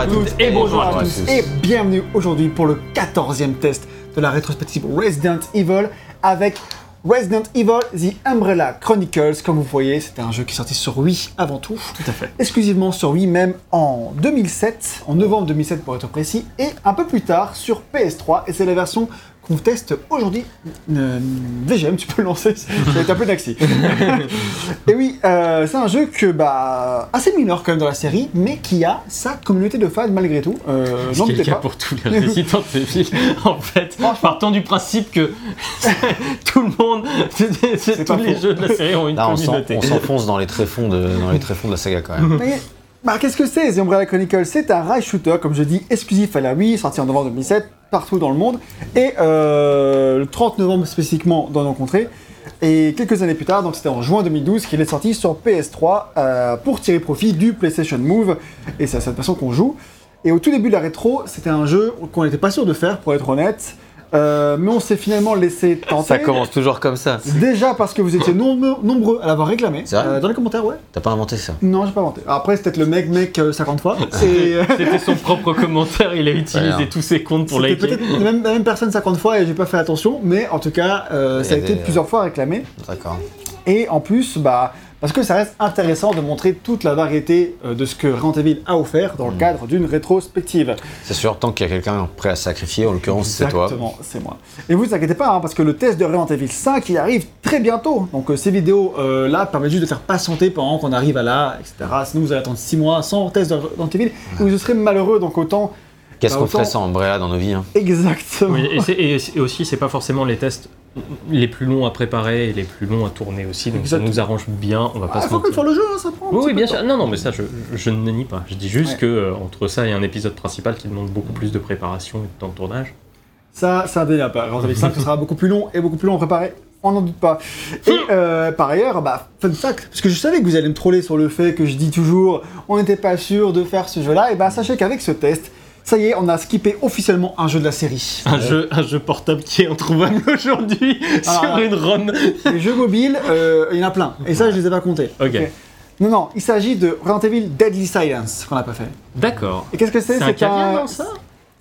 à toutes et bonjour à tous. Et bienvenue aujourd'hui pour le 14e test de la rétrospective Resident Evil avec Resident Evil The Umbrella Chronicles. Comme vous voyez, c'était un jeu qui est sorti sur Wii avant tout. Tout à fait. Exclusivement sur Wii même en 2007, en novembre 2007 pour être précis, et un peu plus tard sur PS3. Et c'est la version qu'on teste aujourd'hui. Euh, VGM, tu peux le lancer, ça va être un peu d'axi. et oui, euh, c'est un jeu que, bah, assez mineur quand même dans la série, mais qui a sa communauté de fans malgré tout. Euh, Ce n'en qui est le cas pas. pour tous les résidents de villes. En fait, partons du principe que tout le monde, C'est tous les faux. jeux de la série ont une Là, on communauté. on s'enfonce dans les tréfonds de, dans les tréfonds de la saga quand même. Mais, bah, qu'est-ce que c'est The Umbrella Chronicles C'est un rail shooter, comme je dis, exclusif à la Wii, sorti en novembre 2007, partout dans le monde, et euh, le 30 novembre spécifiquement dans nos contrées. Et quelques années plus tard, donc c'était en juin 2012, qu'il est sorti sur PS3 euh, pour tirer profit du PlayStation Move, et c'est à cette façon qu'on joue. Et au tout début de la rétro, c'était un jeu qu'on n'était pas sûr de faire, pour être honnête, euh, mais on s'est finalement laissé tenter. Ça commence toujours comme ça. Déjà parce que vous étiez nombreux, nombreux à l'avoir réclamé. Vrai Euh, dans les commentaires, ouais. T'as pas inventé ça Non, j'ai pas inventé. Après, peut-être le mec, mec, euh, 50 fois. C'est euh, C'était son propre commentaire, il a utilisé Ouais. tous ses comptes pour c'était liker. peut-être la même, même personne 50 fois et j'ai pas fait attention, mais en tout cas, euh, ça a a été des- plusieurs fois réclamé. D'accord. Et en plus, bah, parce que ça reste intéressant de montrer toute la variété euh, de ce que Resident Evil a offert dans le cadre d'une rétrospective. C'est sûr, tant qu'il y a quelqu'un prêt à sacrifier, en l'occurrence c'est toi. Exactement, c'est moi. Et vous, ne vous inquiétez pas, hein, parce que le test de Resident Evil 5, il arrive très bientôt. Donc euh, ces vidéos-là permettent juste de faire patienter pendant qu'on arrive à là, etc. Sinon, vous allez attendre 6 mois sans test de Resident Evil, et vous serez malheureux, donc autant... Qu'est-ce Bah, qu'on autant- ferait sans Umbrella dans nos vies hein? Exactement. Oui, et, et- et aussi, c'est pas forcément les tests les plus longs à préparer et les plus longs à tourner aussi, donc ça nous arrange bien, on va pas Ah, se faut mentir. faire le jeu, hein, ça prend un Oui, petit oui, peu bien de temps. sûr. Non, non, mais ça, je, je ne nie pas. Je dis juste Ouais. que euh, entre ça et un épisode principal qui demande beaucoup plus de préparation et de temps de tournage. Ça, c'est indéniable. Resident Evil 5, ce sera beaucoup plus long et beaucoup plus long à préparer. On n'en doute pas. Et euh, par ailleurs, bah, fun fact, parce que je savais que vous allez me troller sur le fait que je dis toujours on n'était pas sûr de faire ce jeu-là, et bah sachez qu'avec ce test, ça y est, on a skippé officiellement un jeu de la série. Un, jeu, un jeu portable qui est introuvable aujourd'hui sur Ah. une ROM. Les jeux mobiles, euh, il y en a plein. Et ça, je les ai pas comptés. Ok. Non, non, il s'agit de Resident Evil Deadly Silence, qu'on n'a pas fait. D'accord. Et qu'est-ce que c'est C'est un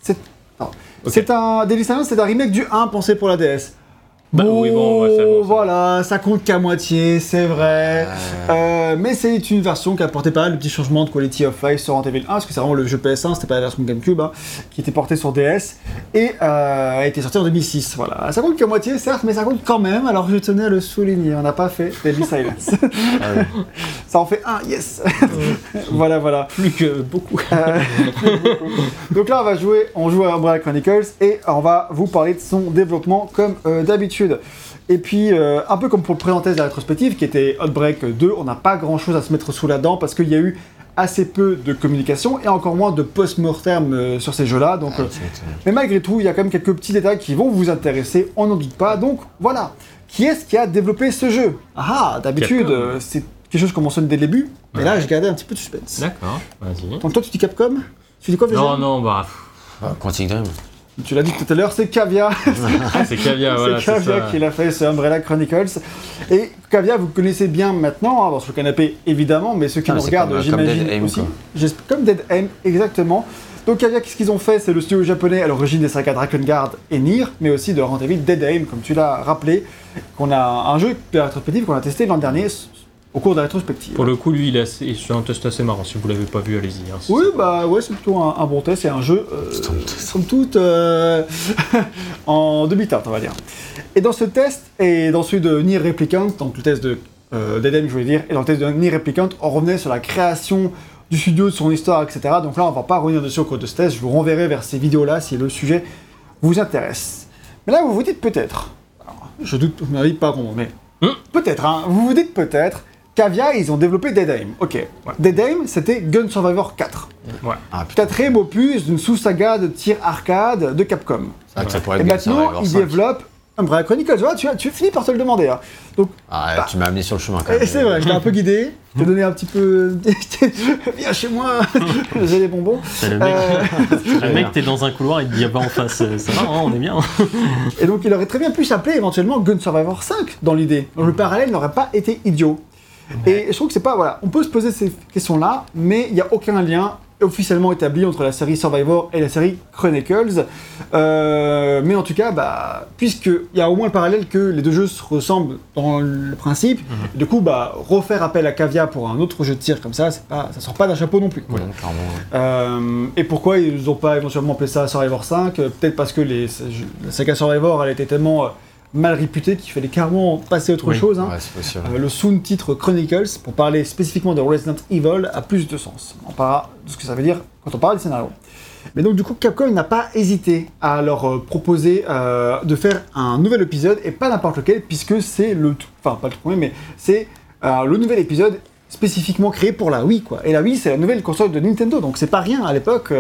C'est. C'est un Deadly Silence, c'est un remake du 1 pensé pour la DS. Bah oui, bon, ouais, bon, c'est voilà, ça compte qu'à moitié, c'est vrai. Euh, mais c'est une version qui apportait pas mal de petits changements de quality of life sur Evil 1, parce que c'est vraiment le jeu PS1, c'était pas la version GameCube, hein, qui était portée sur DS, et euh, a été sorti en 2006. Voilà, ça compte qu'à moitié, certes, mais ça compte quand même, alors je tenais à le souligner, on n'a pas fait Deadly Silence. Ah ça en fait un, yes Voilà, voilà. Plus que beaucoup. Euh, Donc là, on va jouer, on joue à Umbrella Chronicles et on va vous parler de son développement comme euh, d'habitude. Et puis, euh, un peu comme pour le présenter de la rétrospective qui était Outbreak 2, on n'a pas grand chose à se mettre sous la dent parce qu'il y a eu assez peu de communication et encore moins de post-mortem euh, sur ces jeux-là. Donc, euh, mais malgré tout, il y a quand même quelques petits détails qui vont vous intéresser, on n'en doute pas. Donc voilà, qui est-ce qui a développé ce jeu? Ah, ah, d'habitude, euh, c'est quelque chose qu'on mentionne dès le début, mais là, j'ai gardé un petit peu de suspense. D'accord, vas-y. Donc toi, tu dis Capcom? Tu dis quoi déjà? Non, non, bah. pff, Ah, Quantic Dream. Tu l'as dit tout à l'heure, c'est Cavia. ah, c'est caviar, voilà. c'est ça. qui l'a fait, c'est Umbrella Chronicles. Et Cavia, vous connaissez bien maintenant, hein, dans ce canapé évidemment, mais ceux qui Ah, nous regardent, comme j'imagine Dead Aim, aussi. Comme Dead Aim, exactement. Donc Cavia, qu'est-ce qu'ils ont fait? C'est le studio japonais à l'origine des sagas Drakengard et Nier, mais aussi de Resident Evil Dead Aim, comme tu l'as rappelé, qu'on a un jeu de rétrospective qu'on a testé l'an dernier au cours de la rétrospective. Pour le coup, lui, il est assez- c'est un test assez marrant. Si vous l'avez pas vu, allez-y. hein. Oui, bah ouais, c'est plutôt un, un bon test. C'est un jeu, euh, somme toute, euh, en demi-teinte, on va dire. Et dans ce test, et dans celui de Nier Replicant, donc le test de euh, d'Eden, je voulais dire, et dans le test de Nier Replicant, on revenait sur la création du studio, de son histoire, etc. Donc là, on va pas revenir dessus au cours de ce test. Je vous renverrai vers ces vidéos-là si le sujet vous intéresse. Mais là, vous vous dites peut-être, je doute, mon avis, pas bon, mais Hmm. peut-être, hein, vous vous dites peut-être, Cavia, ils ont développé Dead Aim. Ok, Dead Aim, c'était Gun Survivor 4. Ouais. Ah putain, Quatrième opus d'une sous-saga de tir arcade de Capcom. ça pourrait Et être maintenant, Survivor ils 5. développent Umbrella Chronicles. Voilà, tu, as- tu finis par te le demander. hein. Donc, Ah, Bah. tu m'as amené sur le chemin quand et même. c'est vrai, je t'ai un peu guidé. Je t'ai donné un petit peu. Viens chez moi, j'ai des bonbons. Le mec, Euh, mec, t'es dans un couloir, il te dit ah bah en face, euh, ça va, hein, on est bien. Et donc, il aurait très bien pu s'appeler éventuellement Gun Survivor 5 dans l'idée. Donc, le parallèle n'aurait pas été idiot. Et je trouve que c'est pas. Voilà, on peut se poser ces questions-là, mais il n'y a aucun lien officiellement établi entre la série Survivor et la série Chronicles. Euh, mais en tout cas, bah, puisqu'il y a au moins le parallèle que les deux jeux se ressemblent dans le principe, du coup, bah, refaire appel à Cavia pour un autre jeu de tir comme ça, pas, ça sort pas d'un chapeau non plus. Clairement. Euh, et pourquoi ils n'ont pas éventuellement appelé ça Survivor 5 Euh, Peut-être parce que les, la saga Survivor elle était tellement euh, mal réputée qu'il fallait carrément passer à autre Oui. chose. hein. Ouais. Euh, le sous-titre Chronicles, pour parler spécifiquement de Resident Evil, a plus de sens. On parlera de ce que ça veut dire quand on parle du scénario. Mais donc du coup, Capcom n'a pas hésité à leur euh, proposer euh, de faire un nouvel épisode, et pas n'importe lequel, puisque c'est le tout, enfin pas le premier, mais c'est le nouvel épisode spécifiquement créé pour la Wii, quoi. Et la Wii, c'est la nouvelle console de Nintendo, donc c'est pas rien à l'époque.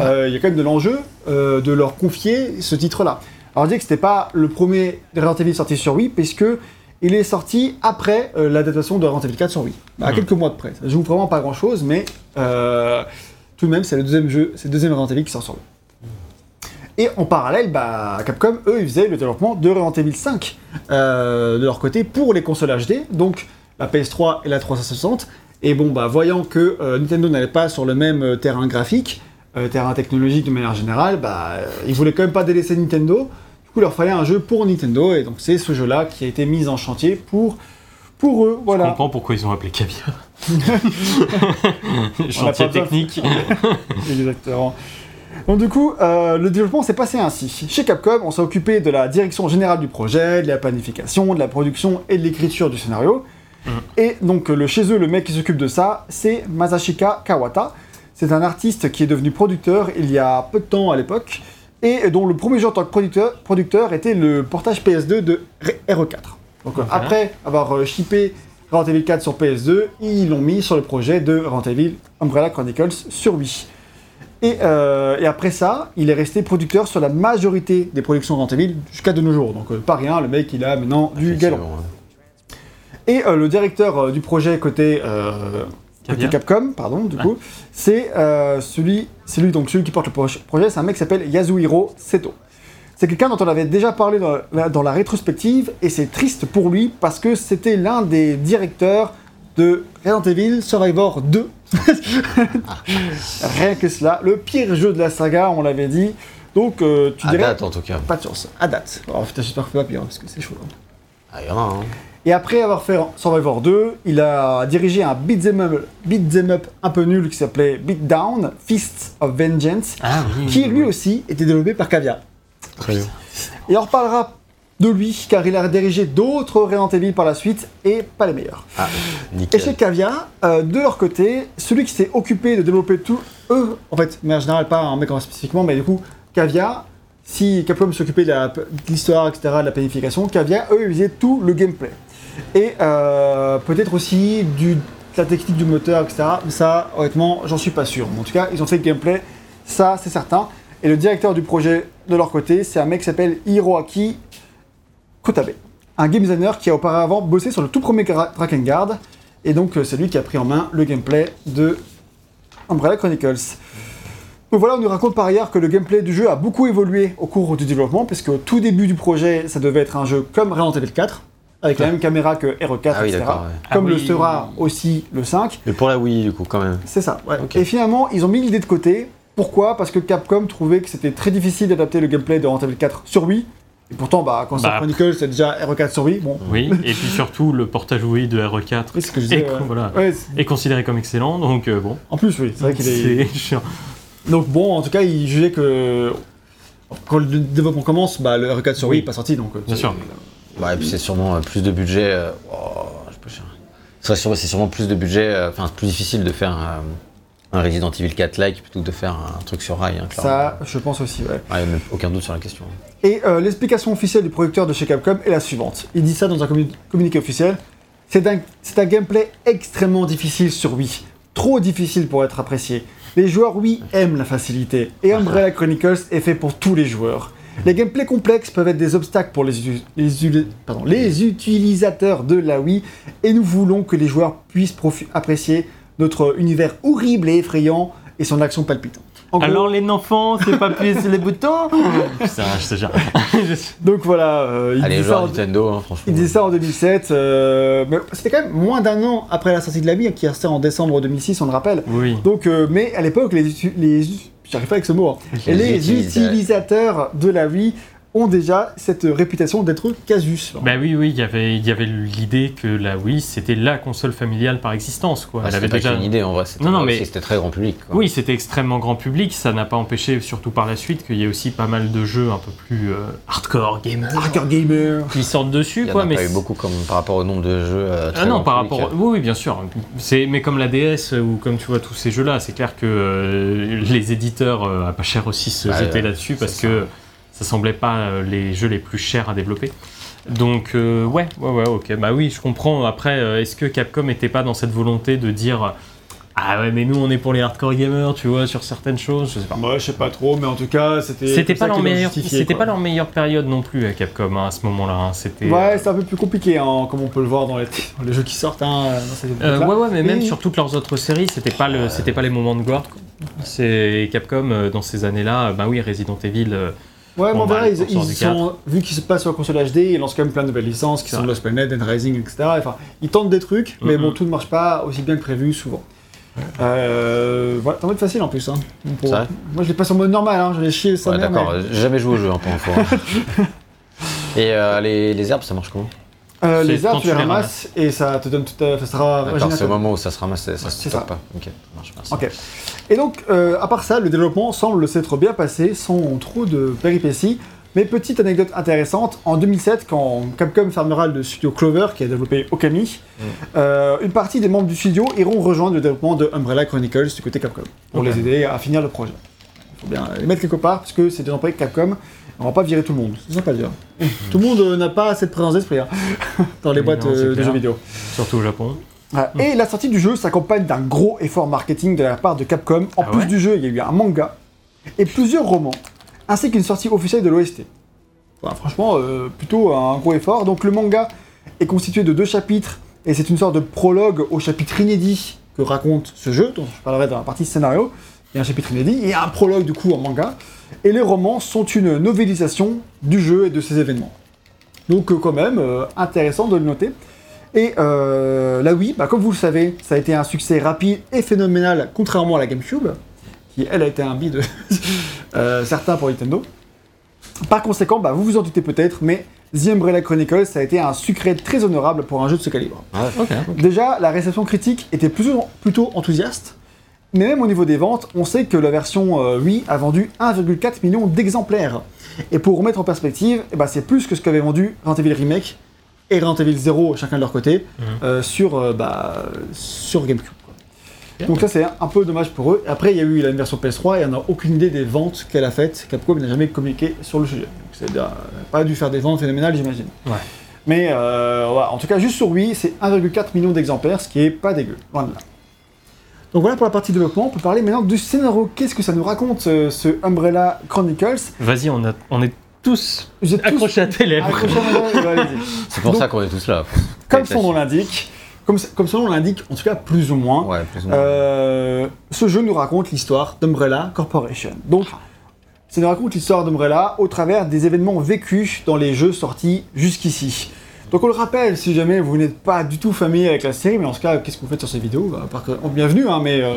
euh, Il y a quand même de l'enjeu euh, de leur confier ce titre-là. Alors, je dis que c'était pas le premier Resident Evil sorti sur Wii, puisque il est sorti après euh, l'adaptation de Resident Evil 4 sur Wii, à Mhm. quelques mois de près. Ça joue vraiment pas grand-chose, mais euh, tout de même, c'est le deuxième jeu, c'est le deuxième Resident Evil qui sort sur Wii. Et en parallèle, bah, Capcom, eux, ils faisaient le développement de Resident Evil 5 euh, de leur côté pour les consoles HD, donc la PS3 et la 360. Et bon, bah, voyant que euh, Nintendo n'allait pas sur le même terrain graphique, euh, terrain technologique de manière générale, bah, euh, ils voulaient quand même pas délaisser Nintendo. Du coup, il leur fallait un jeu pour Nintendo, et donc c'est ce jeu-là qui a été mis en chantier pour, pour eux. Je Voilà. comprends pourquoi ils ont appelé Cavia. On a Chantier technique. Exactement. Donc du coup, euh, le développement s'est passé ainsi. Chez Capcom, on s'est occupé de la direction générale du projet, de la planification, de la production et de l'écriture du scénario. Mhm. Et donc le, chez eux, le mec qui s'occupe de ça, c'est Masashika Kawata. C'est un artiste qui est devenu producteur il y a peu de temps à l'époque, et dont le premier jeu en tant que producteur, producteur était le portage PS2 de RE4. Donc euh, Ok. après avoir euh, shippé Resident Evil 4 sur PS2, ils l'ont mis sur le projet de Resident Evil Umbrella Chronicles sur Wii. Et, euh, et après ça, il est resté producteur sur la majorité des productions Resident Evil jusqu'à de nos jours. Donc euh, pas rien, le mec il a maintenant du galon. Et euh, le directeur du projet côté, côté. Capcom, pardon, du coup, c'est euh, celui, c'est lui donc celui qui porte le pro- projet, c'est un mec qui s'appelle Yasuhiro Seto. C'est quelqu'un dont on avait déjà parlé dans la, dans la rétrospective et c'est triste pour lui parce que c'était l'un des directeurs de Resident Evil Survivor 2. Rien que cela, le pire jeu de la saga, on l'avait dit. Donc euh, tu À dirais date, en tout cas. pas de chance, à date. Alors putain, j'espère que c'est pas pire parce que c'est chaud. hein. Ah, il y en a, hein. Et après avoir fait Survivor 2, il a dirigé un beat'em up, beat'em up un peu nul qui s'appelait Beatdown, Fists of Vengeance, Ah oui. qui lui aussi était développé par Cavia. Très bien. Et on reparlera de lui car il a dirigé d'autres Resident Evil par la suite et pas les meilleurs. Ah, Et chez Cavia, euh, de leur côté, celui qui s'est occupé de développer tout, eux, en fait, mais en général pas un mec en spécifiquement, mais du coup, Cavia, si Capcom s'occupait de l'histoire, etc., de la planification, Cavia, eux, ils faisaient tout le gameplay. Et euh, peut-être aussi de la technique du moteur, etc. Mais ça, honnêtement, j'en suis pas sûr. En tout cas, ils ont fait le gameplay, ça, c'est certain. Et le directeur du projet, de leur côté, c'est un mec qui s'appelle Hiroaki Kotabe. Un game designer qui a auparavant bossé sur le tout premier Drakengard. Et donc, euh, c'est lui qui a pris en main le gameplay de Umbrella Chronicles. Donc voilà, on nous raconte par ailleurs que le gameplay du jeu a beaucoup évolué au cours du développement, puisque au tout début du projet, ça devait être un jeu comme Resident Evil 4, avec la même caméra que RE4, Ah etc. ouais. Comme Ah le sera aussi le 5. Mais pour la Wii, du coup, quand même. C'est ça, ouais. Et finalement, ils ont mis l'idée de côté. Pourquoi? Parce que Capcom trouvait que c'était très difficile d'adapter le gameplay de Resident Evil 4 sur Wii. Et pourtant, bah, quand c'est Bah. Chronicles, c'est déjà RE4 sur Wii. Bon, Oui, et puis surtout le portage Wii de RE4 oui, c'est ce que je disais. Et ouais. voilà. Ouais, c'est- est considéré comme excellent, donc euh, bon. en plus, oui, c'est vrai qu'il est. C'est chiant. Donc bon, en tout cas, il jugeait que quand le développement commence, bah, le RE4 sur Wii n'est pas sorti, donc. euh, Bien sûr. Ouais, et puis c'est sûrement euh, plus de budget. euh, oh, je cher. C'est sûrement, plus de budget, euh, enfin, c'est plus difficile de faire euh, un Resident Evil 4-like plutôt que de faire un truc sur rail. Hein. Ça, je pense aussi, ouais. Ouais, même aucun doute sur la question. Et euh, l'explication officielle du producteur de chez Capcom est la suivante. Il dit ça dans un commu- communiqué officiel. C'est un, c'est un gameplay extrêmement difficile sur Wii. Trop difficile pour être apprécié. Les joueurs Wii aiment la facilité. Et Umbrella Chronicles est fait pour tous les joueurs. Les gameplays complexes peuvent être des obstacles pour les, utu- les uli- pardon, les utilisateurs de la Wii. Et nous voulons que les joueurs puissent apprécier notre univers horrible et effrayant et son action palpitante. En gros, Alors les enfants, c'est pas sur les boutons Putain, je te jure. donc voilà, euh, il, Allez, dit ça joueurs en, Nintendo, hein, franchement. il dit ça en 2007. euh, mais c'était quand même moins d'un an après la sortie de la Wii, qui est restée en décembre 2006, on le rappelle. Oui. Donc, euh, mais à l'époque, les, les j'arrive pas avec ce mot, hein. Les utilisateurs de la Wii ont déjà cette réputation d'être casus. Bah oui, oui, il y avait, il y avait l'idée que la Wii, c'était la console familiale par existence, quoi. Ah, Elle c'était avait pas déjà... qu'une idée en vrai, c'était Non, non, mais- c'était très grand public. quoi. Oui, c'était extrêmement grand public, ça n'a pas empêché, surtout par la suite, qu'il y ait aussi pas mal de jeux un peu plus euh, hardcore gamer Hardcore gamer. qui sortent dessus, Il y en a mais pas eu beaucoup comme par rapport au nombre de jeux. euh, très Ah non, grand par public. rapport. Oui, oui, bien sûr. C'est mais comme la DS ou comme tu vois tous ces jeux-là, c'est clair que euh, les éditeurs euh, à pas cher aussi se Ouais, jetaient là-dessus parce que ça semblait pas euh, les jeux les plus chers à développer. Donc euh, ouais, ouais, ouais, ok. Bah oui, je comprends. Après, euh, est-ce que Capcom était pas dans cette volonté de dire ah ouais, mais nous on est pour les hardcore gamers, tu vois, sur certaines choses, je sais pas. Moi, je sais pas trop, mais en tout cas, c'était. C'était pas leur meilleure, justifié, c'était quoi. pas leur meilleure période non plus à Capcom hein, à ce moment-là. hein. C'était Ouais, c'est un peu plus compliqué, hein, comme on peut le voir dans les, dans les jeux qui sortent. Dans Euh, ouais, ouais, mais même sur toutes leurs autres séries, c'était pas le, c'était pas les moments de gloire. C'est Capcom dans ces années-là, bah oui, Resident Evil. euh, Ouais, mais Bon, on bah, verra, ils, ils sont, vu qu'ils se passent sur la console HD, ils lancent quand même plein de nouvelles licences qui sont vrai. Lost Planet, Dead Rising, etc. Enfin, ils tentent des trucs, mais Mhm. bon, tout ne marche pas aussi bien que prévu souvent. Euh, voilà, t'es en mode facile en plus. Hein, pour- vrai Moi, je l'ai passé en mode normal, hein, j'en ai chié ça Ouais, d'accord, mais- euh, j'ai jamais joué au jeu en pour info. hein. Et euh, les, les herbes, ça marche comment Euh, les arbres, quand tu les ramasses et ça te donne tout à ça sera D'accord, c'est au moment où ça se ramasse, ça se stocke pas. Ok, ça marche, merci. Ok. Et donc, euh, à part ça, le développement semble s'être bien passé sans trop de péripéties. Mais petite anecdote intéressante, en 2007, quand Capcom fermera le studio Clover, qui a développé Okami, euh, une partie des membres du studio iront rejoindre le développement de Umbrella Chronicles du côté Capcom, pour les aider à finir le projet. Il faut bien les mettre quelque part, parce que c'est des employés de Capcom, on va pas virer tout le monde, c'est sympa de dire. tout le monde euh, n'a pas cette présence d'esprit hein, dans les boîtes non, euh, de jeux vidéo. surtout au Japon. Et la sortie du jeu s'accompagne d'un gros effort marketing de la part de Capcom. En Ah plus ouais du jeu, il y a eu un manga et plusieurs romans, ainsi qu'une sortie officielle de l'OST. Franchement, euh, plutôt un gros effort. Donc le manga est constitué de deux chapitres et c'est une sorte de prologue au chapitre inédit que raconte ce jeu, dont je parlerai dans la partie scénario. Il y a un chapitre inédit et un prologue du coup en manga. Et les romans sont une novélisation du jeu et de ses événements. Donc euh, quand même, euh, intéressant de le noter. Et euh, là oui, bah, comme vous le savez, ça a été un succès rapide et phénoménal, contrairement à la GameCube, qui elle a été un bide euh, certain pour Nintendo. Par conséquent, bah, vous vous en doutez peut-être, mais The Umbrella Chronicles, ça a été un succès très honorable pour un jeu de ce calibre. Déjà, la réception critique était plutôt, plutôt enthousiaste, mais même au niveau des ventes, on sait que la version euh, Wii a vendu 1,4 million d'exemplaires. Et pour remettre en perspective, eh ben, c'est plus que ce qu'avait vendu Resident Evil Remake et Resident Evil 0 chacun de leur côté Mhm. euh, sur, euh, bah, sur GameCube. quoi. Donc ça c'est un peu dommage pour eux. Après il y a eu la version PS3 et on n'a aucune idée des ventes qu'elle a faites. Capcom n'a jamais communiqué sur le sujet. Donc c'est euh, pas dû faire des ventes phénoménales j'imagine. Ouais. Mais euh, voilà, en tout cas juste sur Wii c'est 1,4 million d'exemplaires, ce qui est pas dégueu. Loin de là. Donc voilà pour la partie développement. On peut parler maintenant du scénario. Qu'est-ce que ça nous raconte ce Umbrella Chronicles? Vas-y, on, a, on est tous Vous êtes tous accrochés à tes lèvres. accrochés à. C'est pour Donc- ça qu'on est tous là. Comme son nom l'indique, comme, comme son nom l'indique, en tout cas plus ou moins, Ouais, plus ou moins. euh, ce jeu nous raconte l'histoire d'Umbrella Corporation. Donc, ça nous raconte l'histoire d'Umbrella au travers des événements vécus dans les jeux sortis jusqu'ici. Donc on le rappelle, si jamais vous n'êtes pas du tout familier avec la série, mais en ce cas, qu'est-ce que vous faites sur ces vidéos? Bah, que- oh, Bienvenue, hein, mais... euh,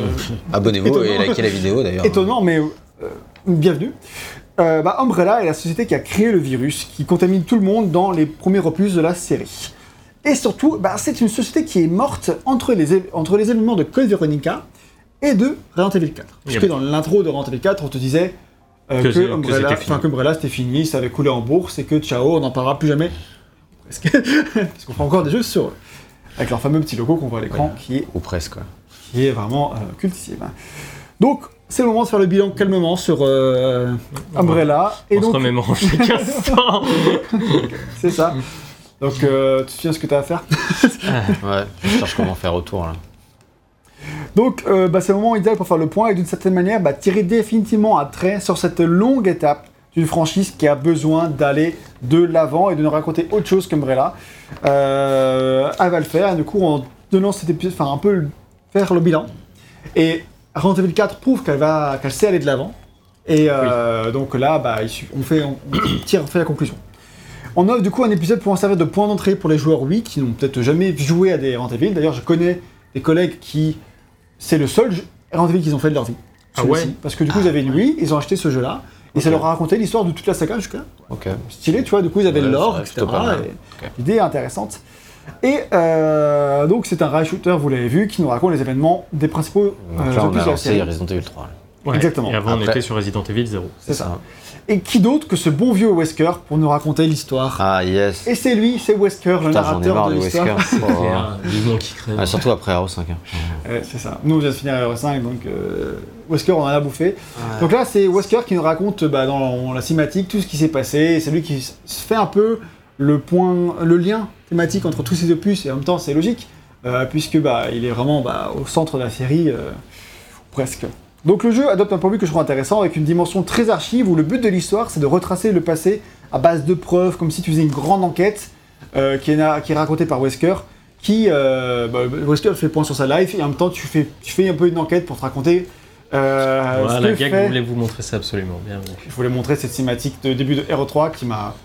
Abonnez-vous et likez la vidéo d'ailleurs. Étonnant, mais euh, bienvenue. Euh, bah, Umbrella est la société qui a créé le virus, qui contamine tout le monde dans les premiers opus de la série. Et surtout, bah, c'est une société qui est morte entre les, entre les événements de Code Veronica et de Resident Evil 4. Puisque Yep. dans l'intro de Resident Evil 4, on te disait euh, Que que, que Umbrella, c'était fini. enfin, qu'Umbrella, c'était fini, ça avait coulé en bourse et que ciao, on n'en parlera plus jamais. Presque. Parce qu'on fait encore des jeux sur eux. Avec leur fameux petit logo qu'on voit à l'écran, Ouais. qui est Ou presque, quoi. qui est vraiment euh, cultissime. Donc, c'est le moment de faire le bilan calmement sur euh, Umbrella. Et on se donc, remémore chaque instant. c'est ça. Donc, euh, tu te souviens ce que tu as à faire Ouais, je cherche comment faire autour là. Donc, euh, bah, c'est le moment idéal pour faire le point et d'une certaine manière, bah, tirer définitivement un trait sur cette longue étape d'une franchise qui a besoin d'aller de l'avant et de nous raconter autre chose qu'Umbrella. Euh, elle va le faire, et du coup, en donnant cet épisode, enfin, un peu faire le bilan. Et Resident Evil 4 prouve qu'elle va, qu'elle sait aller de l'avant. Et euh, donc là, bah, on, fait, on, tire, on fait la conclusion. On offre du coup un épisode pour en servir de point d'entrée pour les joueurs, oui, qui n'ont peut-être jamais joué à des Resident Evil. D'ailleurs, je connais des collègues qui. C'est le seul Resident Evil qu'ils ont fait de leur vie. Ah ouais Parce que du coup, ils avaient une Wii, ils ont acheté ce jeu-là. Et ça leur a raconté l'histoire de toute la saga jusqu'à Ok. stylé, tu vois. Du coup, ils avaient Ouais, le lore, etc. et Ok. L'idée est intéressante. Et euh, donc, c'est un rail shooter, vous l'avez vu, qui nous raconte les événements des principaux Donc euh, là, on a de la lancé série. Resident Evil 3. là. Ouais. Exactement. Et avant, on Après- était sur Resident Evil 0. C'est ça. Et qui d'autre que ce bon vieux Wesker pour nous raconter l'histoire Ah, yes. Et c'est lui, c'est Wesker, le Putain, ai narrateur marre de l'histoire. Wesker. Oh. Vivement qui crève. Ah, surtout après Hero 5. hein. Ouais, c'est ça. Nous, on vient de finir Hero 5, donc euh, Wesker, on en a bouffé. Donc là, c'est Wesker qui nous raconte bah, dans la cinématique tout ce qui s'est passé. C'est lui qui s- fait un peu le point, le lien thématique entre tous ces opus, et en même temps, c'est logique, euh, puisque bah, il est vraiment bah, au centre de la série, euh, presque. Donc le jeu adopte un point de vue que je trouve intéressant, avec une dimension très archive, où le but de l'histoire, c'est de retracer le passé à base de preuves, comme si tu faisais une grande enquête, euh, qui, est, na- qui est racontée par Wesker, qui, euh, bah, Wesker fait le point sur sa life, et en même temps, tu fais, tu fais un peu une enquête pour te raconter... euh, Voilà, que Gag fait- voulait vous montrer ça absolument. Bien je voulais montrer cette cinématique de début de Hero 3 qui m'a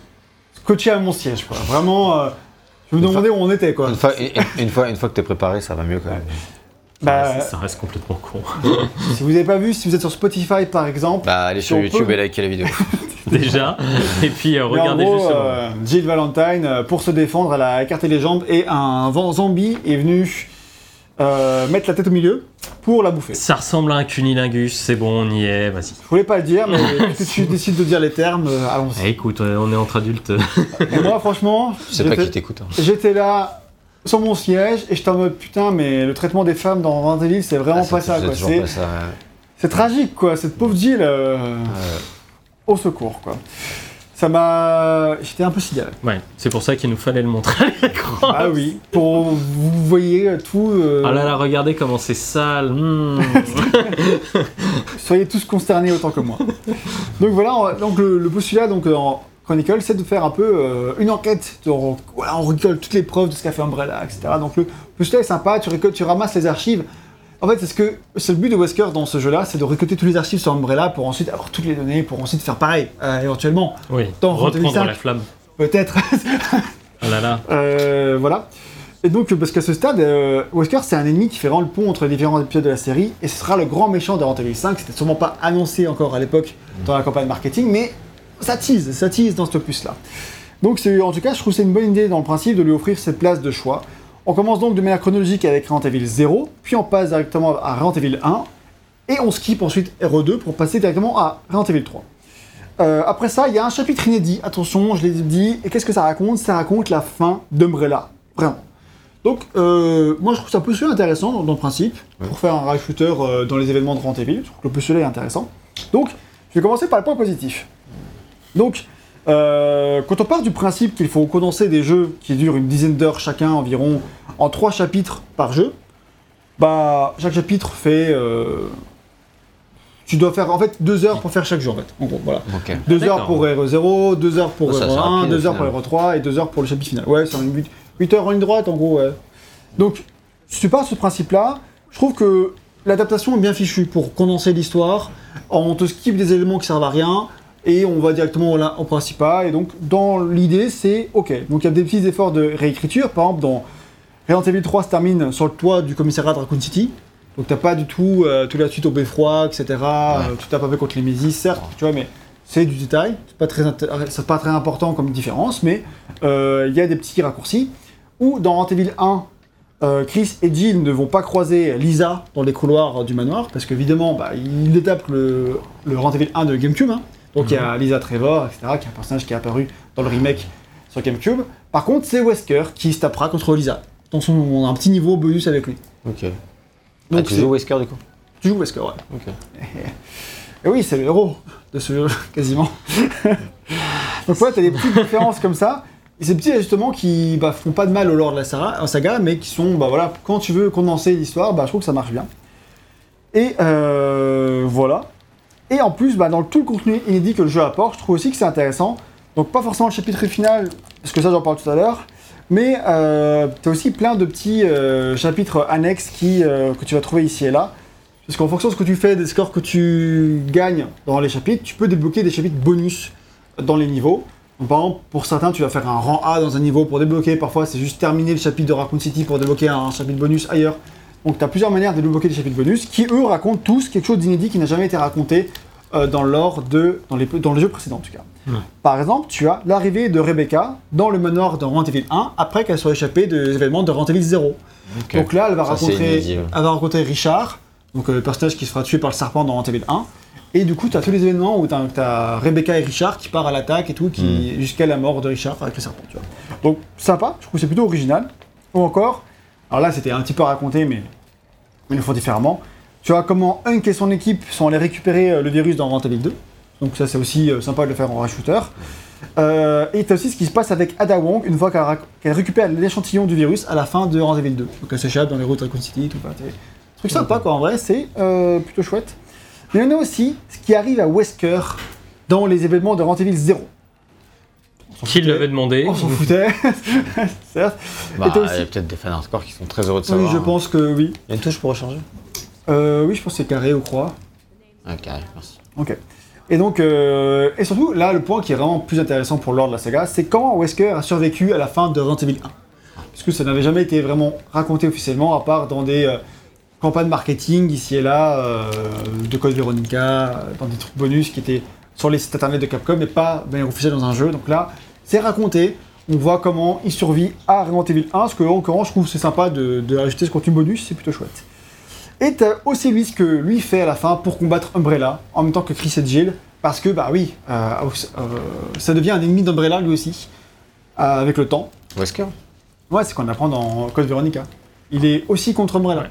scotché à mon siège, quoi. Vraiment, euh, je me demandais où on était, quoi. Une fois, une, une fois, une fois que t'es préparé, ça va mieux quand même. Bah, ça, ça reste complètement con. si vous n'avez pas vu, si vous êtes sur Spotify, par exemple, Bah, allez sur YouTube peut- et likez la vidéo. Déjà. Et puis, euh, regardez gros, juste. euh, Jill Valentine, pour se défendre, elle a écarté les jambes et un vent zombie est venu euh, mettre la tête au milieu pour la bouffer. Ça ressemble à un cunilingus, c'est bon, on y est, vas-y. Je voulais pas le dire, mais puisque tu décides de dire les termes, euh, allons-y. Eh, écoute, euh, on est entre adultes. Et moi, franchement, sais pas j'étais- qui t'écoute. hein. j'étais là sur mon siège et j'étais en mode putain, mais le traitement des femmes dans Resident Evil, c'est vraiment Ah, pas c'est- ça, c'est quoi. C'est- pas ça, ouais. C'est tragique, quoi. Cette pauvre Jill, euh, au secours, quoi. Ça m'a. J'étais un peu sidéré. Ouais, c'est pour ça qu'il nous fallait le montrer à l'écran. Ah oui, pour vous voyez tout. euh, Ah là là, regardez comment c'est sale. hmm. Soyez tous consternés autant que moi. donc voilà, on- donc le, le postulat donc en Chronicle, c'est de faire un peu euh, une enquête. On, voilà, on récolte toutes les preuves de ce qu'a fait Umbrella, etc. Donc le postulat est sympa. Tu récoltes, tu ramasses les archives. En fait, c'est ce que c'est le but de Wesker dans ce jeu-là, c'est de récolter tous les archives sur Umbrella pour ensuite avoir toutes les données, pour ensuite faire pareil, euh, éventuellement. Oui, Dans reprendre 5. la flamme. Peut-être. Oh là là. Euh, voilà. Et donc, parce qu'à ce stade, euh, Wesker, c'est un ennemi qui fait vraiment le pont entre les différents épisodes de la série, et ce sera le grand méchant de Resident Evil 5. C'était sûrement pas annoncé encore à l'époque dans la campagne marketing, mais ça tease, ça tease dans ce opus-là. Donc, en tout cas, je trouve que c'est une bonne idée dans le principe de lui offrir cette place de choix. On commence donc de manière chronologique avec Resident Evil 0, puis on passe directement à Resident Evil 1, et on skip ensuite RE2 pour passer directement à Resident Evil 3. Euh, après ça, il y a un chapitre inédit, attention, je l'ai dit, et qu'est-ce que ça raconte? Ça raconte la fin d'Umbrella, vraiment. Donc, euh, moi je trouve ça un postulat intéressant dans, dans le principe, pour faire un rail shooter euh, dans les événements de Resident Evil, je trouve que le postulat est intéressant. Donc, je vais commencer par le point positif. Donc, euh, quand on part du principe qu'il faut condenser des jeux qui durent une dizaine d'heures chacun environ en trois chapitres par jeu, bah chaque chapitre fait. euh, tu dois faire en fait deux heures pour faire chaque jeu en fait. En gros, voilà. Deux heures pour RE0, deux heures pour Oh, ça, RE1, c'est rapide, deux heures pour final. RE3 et deux heures pour le chapitre final. Ouais, c'est en 8, 8 heures en ligne droite en gros, ouais. Donc, si tu pars sur ce principe-là, je trouve que l'adaptation est bien fichue pour condenser l'histoire. On te skip des éléments qui servent à rien et on va directement au, au principal. Et donc, dans l'idée, c'est ok. Donc, il y a des petits efforts de réécriture. Par exemple, dans Resident Evil 3 se termine sur le toit du commissariat de Raccoon City. Donc, t'as pas du tout euh, toute la suite au beffroi, etc. Euh, tu tapes avec contre les Mésis, certes, tu vois, mais c'est du détail. C'est pas très, c'est pas très important comme différence, mais euh, il y a des petits raccourcis. Ou dans Resident Evil 1, euh, Chris et Jill ne vont pas croiser Lisa dans les couloirs du manoir, parce qu'évidemment, bah, ils détapent le, le Resident Evil 1 de GameCube. hein. Donc il y a Lisa Trevor, etc., qui est un personnage qui est apparu dans le remake sur GameCube. Par contre, c'est Wesker qui se tapera contre Lisa. Dans son, on a un petit niveau bonus avec lui. Ok. Donc ah, tu c'est- joues Wesker du coup? Tu joues Wesker, ouais. Ok. Et oui, c'est le héros de ce jeu, quasiment. Donc ouais, t'as des petites différences comme ça. Et ces petits ajustements qui bah, font pas de mal au lore de la saga, saga, mais qui sont, bah voilà, quand tu veux condenser l'histoire, bah, je trouve que ça marche bien. Et euh, voilà. Et en plus, bah, dans tout le contenu inédit que le jeu apporte, je trouve aussi que c'est intéressant. Donc pas forcément le chapitre final, parce que ça j'en parle tout à l'heure, mais euh, tu as aussi plein de petits euh, chapitres annexes qui, euh, que tu vas trouver ici et là. Parce qu'en fonction de ce que tu fais, des scores que tu gagnes dans les chapitres, tu peux débloquer des chapitres bonus dans les niveaux. Par exemple, pour certains, tu vas faire un rang A dans un niveau pour débloquer. Parfois, c'est juste terminer le chapitre de Raccoon City pour débloquer un chapitre bonus ailleurs. Donc, tu as plusieurs manières de débloquer des chapitres bonus qui, eux, racontent tous quelque chose d'inédit qui n'a jamais été raconté euh, dans l'ordre de. Dans les, dans les jeux précédents, en tout cas. Ouais. Par exemple, tu as l'arrivée de Rebecca dans le manoir de Resident Evil 1 après qu'elle soit échappée des événements de Resident Evil 0. Ok. Donc là, elle va, Ça, rencontrer, inédit, ouais. elle va rencontrer Richard, donc euh, le personnage qui se fera tuer par le serpent dans Resident Evil 1. Et du coup, tu as tous les événements où tu as, Rebecca et Richard qui partent à l'attaque et tout, qui, Hmm. jusqu'à la mort de Richard avec le serpent. Tu vois. Donc sympa, je trouve que c'est plutôt original. Ou encore, alors là c'était un petit peu raconté, mais ils le font différemment. Tu vois comment Hunk et son équipe sont allés récupérer euh, le virus dans Resident Evil 2. Donc ça c'est aussi euh, sympa de le faire en shooter. Euh, et tu as aussi ce qui se passe avec Ada Wong une fois qu'elle récupère l'échantillon du virus à la fin de Resident Evil 2. Donc elle s'échappe dans les routes de Raccoon City, tout ça. Truc sympa quoi, en vrai, c'est euh, plutôt chouette. Mais on a aussi ce qui arrive à Wesker dans les événements de Resident Evil 0. Qui l'avait demandé On s'en foutait, certes. Bah, il aussi- y a peut-être des fans hardcore qui sont très heureux de Oui, savoir. je pense que oui. Il y a une touche pour rechanger Euh, oui, je pense que c'est carré ou croix. Ok, merci. Ok. Et donc, euh, et surtout, là, le point qui est vraiment plus intéressant pour l'ordre de la saga, c'est comment Wesker a survécu à la fin de Resident Evil 1. Parce que ça n'avait jamais été vraiment raconté officiellement, à part dans des euh, campagnes marketing ici et là, euh, de Code Veronica, dans des trucs bonus qui étaient sur les sites internet de Capcom, mais pas officiel dans un jeu. Donc là, c'est raconté. On voit comment il survit à Resident Evil 1, ce que, en l'occurrence, je trouve c'est sympa de, de rajouter ce contenu bonus, c'est plutôt chouette. Et t'as aussi lui ce que lui fait à la fin pour combattre Umbrella, en même temps que Chris et Jill, parce que bah oui, euh, euh, ça devient un ennemi d'Umbrella lui aussi, euh, avec le temps. Wesker Ouais, c'est qu'on apprend dans Code Veronica. Il est aussi contre Umbrella. Ouais.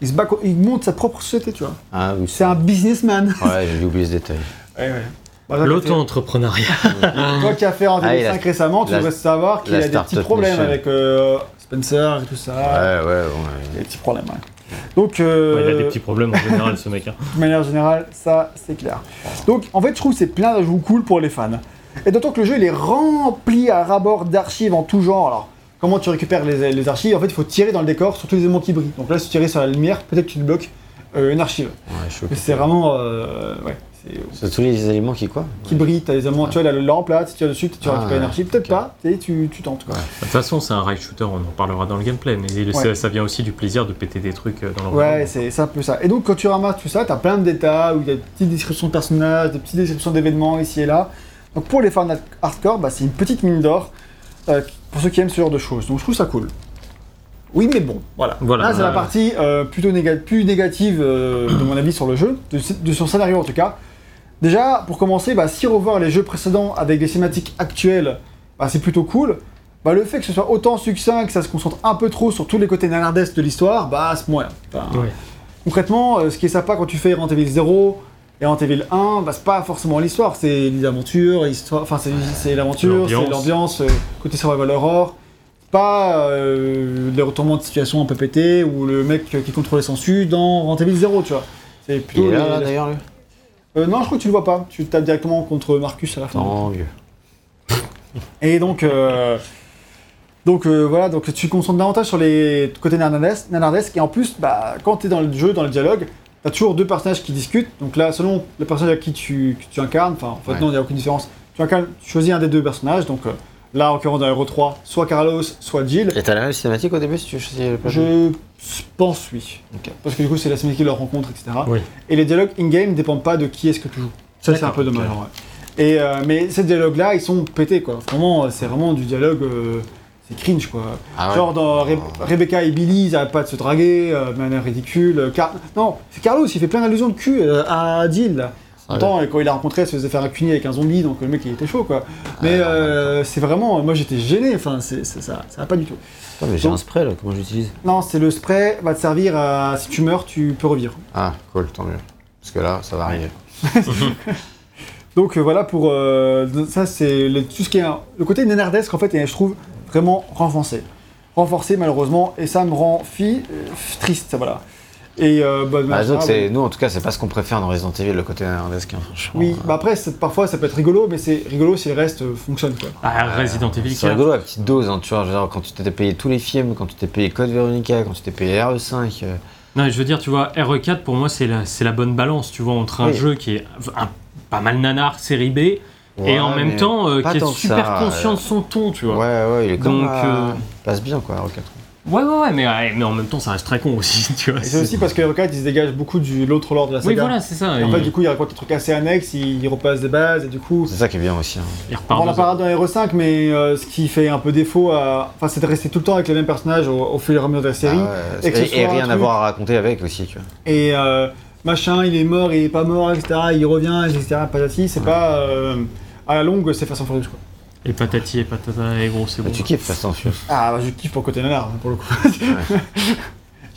Il, se bat, il monte sa propre société, tu vois. Ah oui. C'est un businessman. Ouais, j'ai oublié ce détail. Ouais, ouais. Bah, L'auto-entrepreneuriat. Toi qui as fait en Ah, il 2005 a- récemment, tu la- devrais savoir qu'il la a des petits problèmes avec euh, Spencer et tout ça. Ouais, ouais, ouais. Des petits problèmes, ouais. Donc, euh, Ouais, il a des petits problèmes en général, ce mec. hein. de manière générale, ça c'est clair. Donc en fait, je trouve que c'est plein d'ajouts cool pour les fans. Et d'autant que le jeu il est rempli à rabord d'archives en tout genre. Alors, comment tu récupères les, les archives? En fait, il faut tirer dans le décor sur tous les éléments qui brillent. Donc là, si tu tires sur la lumière, peut-être que tu débloques euh, une archive. Ouais, je suis Mais occupé. c'est vraiment. euh, ouais, c'est- C'est tous les éléments qui quoi qui brillent, t'as les éléments, tu vois, la lampe là, si tu tires dessus, tu Ah, récupères ouais. archive, peut-être pas, tu, sais, tu, tu tentes quoi. Ouais. De toute façon, c'est un rail shooter, on en parlera dans le gameplay, mais ça- Ouais. ça vient aussi du plaisir de péter des trucs euh, dans Ouais, l'environnement. c'est c'est un peu ça. Et donc, quand tu ramasses tout ça, t'as plein de détails, où il y a des petites descriptions de personnages, des petites descriptions d'événements ici et là. Donc, pour les fans hardcore, bah, c'est une petite mine d'or euh, pour ceux qui aiment ce genre de choses. Donc, je trouve ça cool. Oui, mais bon, voilà. Voilà. Là, c'est la partie euh, plutôt néga- plus négative, euh, de mon avis, sur le jeu, de, de son scénario en tout cas. Déjà, pour commencer, bah, si revoir les jeux précédents avec des thématiques actuelles, bah, c'est plutôt cool. Bah, le fait que ce soit autant succinct, que ça se concentre un peu trop sur tous les côtés nanardesques de l'histoire, bah, c'est moyen. Enfin, Ouais. Concrètement, euh, ce qui est sympa quand tu fais Resident Evil 0 et Resident Evil 1, bah, c'est pas forcément l'histoire, c'est les aventures, l'histoire, enfin c'est c'est l'aventure, c'est L'ambiance. euh, côté survival horror. Pas euh, les retournements de situation un peu pétés ou le mec qui contrôlait son su dans Resident Evil 0, tu vois. C'est Il plutôt. est là, les- là les- d'ailleurs, lui Euh, non, je crois que tu le vois pas. Tu tapes directement contre Marcus à la fin. Et donc, euh, donc euh, voilà, donc tu te concentres davantage sur les côtés nanardesques, nanardesques, et en plus, bah, quand tu es dans le jeu, dans le dialogue, tu as toujours deux personnages qui discutent. Donc là, selon le personnage à qui tu, que tu incarnes, enfin, en fait, Ouais. non, il n'y a aucune différence. Tu incarnes, tu choisis un des deux personnages, donc là, en l'occurrence, dans Hero 3, soit Carlos, soit Jill. Et t'as la même cinématique au début si tu choisis le Je pense oui. Ok. Parce que du coup, c'est la semaine qui leur rencontre, etc. Oui. Et les dialogues in-game ne dépendent pas de qui est-ce que tu joues. Ça, c'est un peu dommage. ok. en vrai. Et, euh, mais ces dialogues-là, ils sont pétés, quoi. Vraiment, c'est vraiment du dialogue. euh, c'est cringe, quoi. Ah ouais. Genre, dans Re- Rebecca et Billy, ils n'arrêtent pas de se draguer euh, de manière ridicule. Euh, Car- Non, c'est Carlos, il fait plein d'allusions de cul euh, à Jill, là. Ah Pourtant, quand il a rencontré, elle se faisait faire un cunier avec un zombie, donc le mec il était chaud quoi. Mais Ah, euh, c'est vraiment, moi j'étais gêné, enfin c'est ça, ça va pas du tout. Putain, mais j'ai un spray là, comment j'utilise Non, c'est le spray, va te servir à. Si tu meurs, tu peux revivre. Ah, cool, tant mieux. Parce que là, ça va arriver. Donc euh, voilà pour. euh, ça, c'est le- tout ce qui est. le côté nénardesque, en fait, je trouve vraiment renforcé. Renforcé, malheureusement, et ça me rend fi, triste, voilà. Et euh, bah, Bah, donc, ah, c'est- oui. nous, en tout cas, c'est pas ce qu'on préfère dans Resident Evil, le côté néerlandesque. hein, franchement. Oui, bah après, parfois ça peut être rigolo, mais c'est rigolo si le reste euh, fonctionne quoi. Ah, Resident Evil C'est 4. rigolo à petite dose, hein, tu vois. genre, quand tu t'étais payé tous les films, quand tu t'es payé Code Veronica, quand tu t'es payé RE5, euh, Non, je veux dire, tu vois, RE4 pour moi c'est la, c'est la bonne balance, tu vois, entre un Oui. jeu qui est un- pas mal nanar, série B, et en même temps euh, qui est super ça, conscient euh, de son ton, tu vois. Ouais, ouais, il est comme. Donc, euh, euh, passe bien, quoi, RE4. Ouais, ouais, ouais, mais, ouais, mais en même temps ça reste très con aussi, tu vois. Et c'est aussi parce que RE4 il se dégage beaucoup de l'autre lore de la saga. Oui, voilà, c'est ça. Et en fait, du coup, il raconte des trucs assez annexes, il, il repasse des bases, et du coup. C'est ça qui est bien aussi. hein. il repart On en parlera dans RE5, mais euh, ce qui fait un peu défaut à. Enfin, c'est de rester tout le temps avec les mêmes personnages au, au fur et à mesure de la série. Ah ouais, et rien à voir à raconter avec aussi, tu vois. Et euh, machin, il est mort, il est pas mort, etc. Il revient, etc. Patati, c'est Ouais. pas. euh, à la longue, c'est façon Furious quoi. Et patati et patata et gros, c'est Bah, bon. tu kiffes Fast and Furious. Ah, bah, je kiffe pour le côté nanar, pour le coup.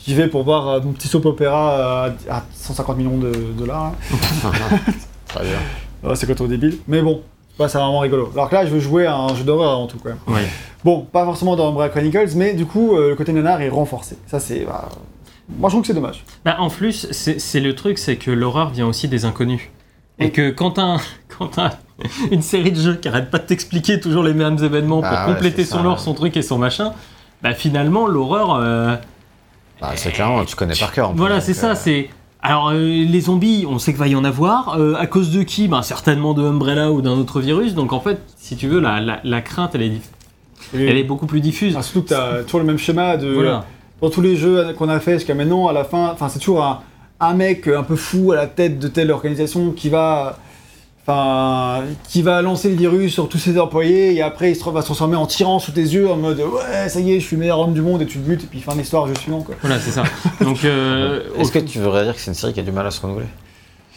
J'y vais pour voir euh, mon petit soap opéra euh, à 150 millions de dollars. hein. Très bien. Ouais, c'est quand on débile. Mais bon, c'est vraiment rigolo. Alors que là, je veux jouer à un jeu d'horreur avant tout, quand même. Ouais. Bon, pas forcément dans Umbrella Chronicles, mais du coup, euh, le côté nanar est renforcé. Ça, c'est. bah, Moi, je trouve que c'est dommage. Bah, en plus, c'est le truc, c'est que l'horreur vient aussi des inconnus. Et que quand un- quand t'as une série de jeux qui arrête pas de t'expliquer toujours les mêmes événements Ah pour ouais, compléter son ça, lore, ouais. son truc et son machin, bah finalement l'horreur, euh, Bah, c'est clairement, tu connais par cœur. en voilà, c'est ça, euh, c'est. Alors, euh, les zombies, on sait qu'il va y en avoir. euh, à cause de qui? Ben, Certainement de Umbrella ou d'un autre virus. Donc, en fait, si tu veux, la, la, la crainte, elle est, elle est beaucoup plus diffuse. Ah, surtout que t'as toujours le même schéma de. Voilà. Dans tous les jeux qu'on a fait jusqu'à maintenant, à la fin, enfin, c'est toujours un, un mec un peu fou à la tête de telle organisation qui va. Enfin, qui va lancer le virus sur tous ses employés et après il se va se transformer en tyran sous tes yeux en mode ouais ça y est je suis le meilleur homme du monde et tu le butes et puis fin de l'histoire je suis non quoi. Voilà, c'est ça. Donc, euh, Est-ce que tu voudrais dire que c'est une série qui a du mal à se renouveler?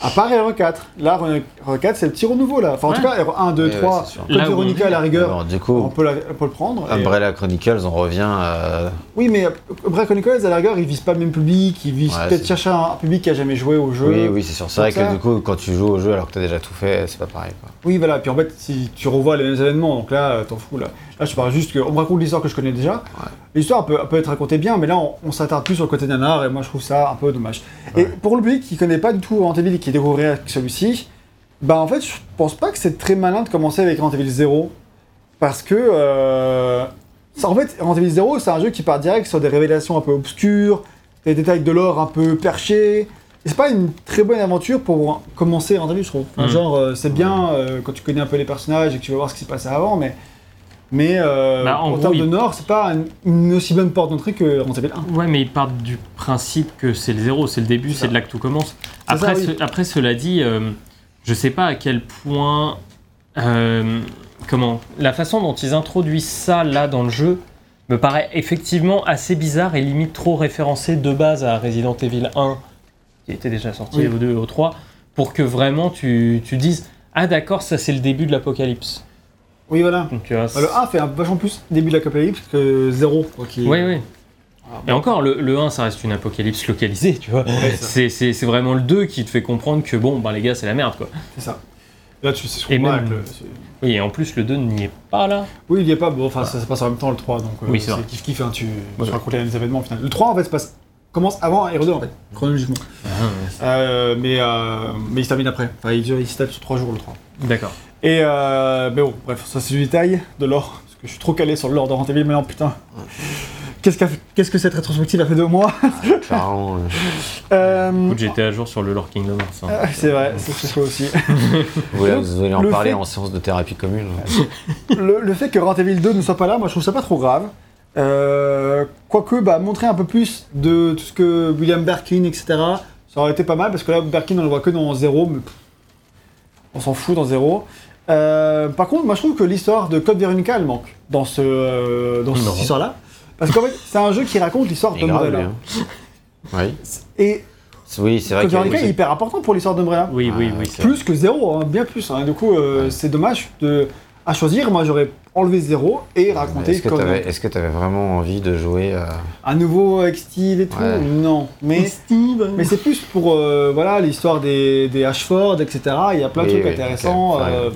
À part RE4, là RE4 c'est le petit renouveau là. Enfin en Ouais. tout cas RE1, 2, Ouais, 3, ouais. Code on Veronica à la rigueur, Alors, du on coup, peut, la- on peut le prendre. et- Umbrella Chronicles, on revient à. Oui, mais Umbrella Chronicles, à la rigueur, ils visent pas le même public, ils visent Ouais, peut-être chercher un, un public qui a jamais joué au jeu. Oui, oui, c'est sûr. C'est vrai ça- que du coup, quand tu joues au jeu alors que t'as déjà tout fait, c'est pas pareil. Quoi. Oui, voilà, puis en fait, si tu revois les mêmes événements, donc là, euh, t'en fous, là. Là, je parle juste qu'on me raconte l'histoire que je connais déjà. Ouais. L'histoire peut, peut être racontée bien, mais là, on, on s'attarde plus sur le côté nanar, et moi, je trouve ça un peu dommage. Et pour le public qui connaît pas du tout Evil et qui découvrirait celui-ci, bah, en fait, je pense pas que c'est très malin de commencer avec Evil 0, parce que... Euh, ça, en fait, Evil 0, c'est un jeu qui part direct sur des révélations un peu obscures, des détails de lore un peu perchés, c'est pas une très bonne aventure pour commencer Evil, je trouve. Enfin, Mm. Genre, euh, c'est bien euh, quand tu connais un peu les personnages et que tu vas voir ce qui s'est passé avant, mais. Mais euh, Bah, en termes de Nord, c'est pas une, une aussi bonne porte d'entrée que Resident Evil 1. Ouais, mais ils partent du principe que c'est le zéro, c'est le début, C'est de là que tout commence. Après, ça, oui. ce- après cela dit, euh, je sais pas à quel point. euh, comment La façon dont ils introduisent ça là dans le jeu me paraît effectivement assez bizarre et limite trop référencé de base à Resident Evil 1, qui était déjà sorti, Oui. au 2 et au 3, pour que vraiment tu, tu dises Ah d'accord, ça c'est le début de l'apocalypse. Oui, voilà. Donc, euh, Bah, le 1 fait un vachement plus début de l'apocalypse que 0. Quoi, qui est- Oui, oui. Ah, Et encore, le, le 1, ça reste une apocalypse localisée, tu vois. Ouais, c'est vraiment le 2 qui te fait comprendre que, bon, ben les gars, c'est la merde, quoi. C'est ça. Là, tu sais même- le- Oui, et en plus, le 2 n'y est pas, là. Oui, il y a pas. Bon, enfin, ça se passe en même temps le 3, donc euh, Oui, c'est kiff kiff. Hein, tu, Ouais. tu racontes les mêmes événements au final. Le 3, en fait, se passe, commence avant RE2, en fait, chronologiquement. Euh, mais, euh, mais il se termine après. Enfin, il, il se tape sur 3 jours le 3. D'accord. Et euh, mais bon, bref, ça c'est du détail de l'or, parce que je suis trop calé sur le lore de Resident Evil maintenant, putain. Qu'est-ce, qu'a fait- qu'est-ce que cette rétrospective a fait de moi? Clairement. euh, Euh, Écoute, j'étais à jour sur le Lore Kingdom Hearts. hein. euh, C'est vrai, c'est c'est ça aussi. vous, allez- vous allez en le parler fait- en séance de thérapie commune. le, le fait que Evil 2 ne soit pas là, moi je trouve ça pas trop grave. Euh, quoique, bah, montrer un peu plus de tout ce que William Birkin, etc., ça aurait été pas mal, parce que là, Birkin, on le voit que dans 0, mais pff, on s'en fout dans 0. Euh, par contre, moi je trouve que l'histoire de Code Veronica, elle manque dans, ce, euh, dans cette histoire-là. Parce qu'en fait, c'est un jeu qui raconte l'histoire d'Umbrella. hein. Oui, Et C'est- oui c'est vrai Code Veronica est hyper important pour l'histoire d'Umbrella. Oui, oui, Ah, oui. vrai. Plus que 0, hein, bien plus. hein. Du coup, euh, Ouais. c'est dommage de, à choisir. Moi, j'aurais enlevé 0 et raconté Est-ce que que t'avais vraiment envie de jouer euh, À nouveau avec Steve et tout Ouais. Non. Mais, Steve mais c'est plus pour euh, voilà l'histoire des, des Ashford, etc. Il y a plein de Oui, trucs oui, intéressants. ok, euh,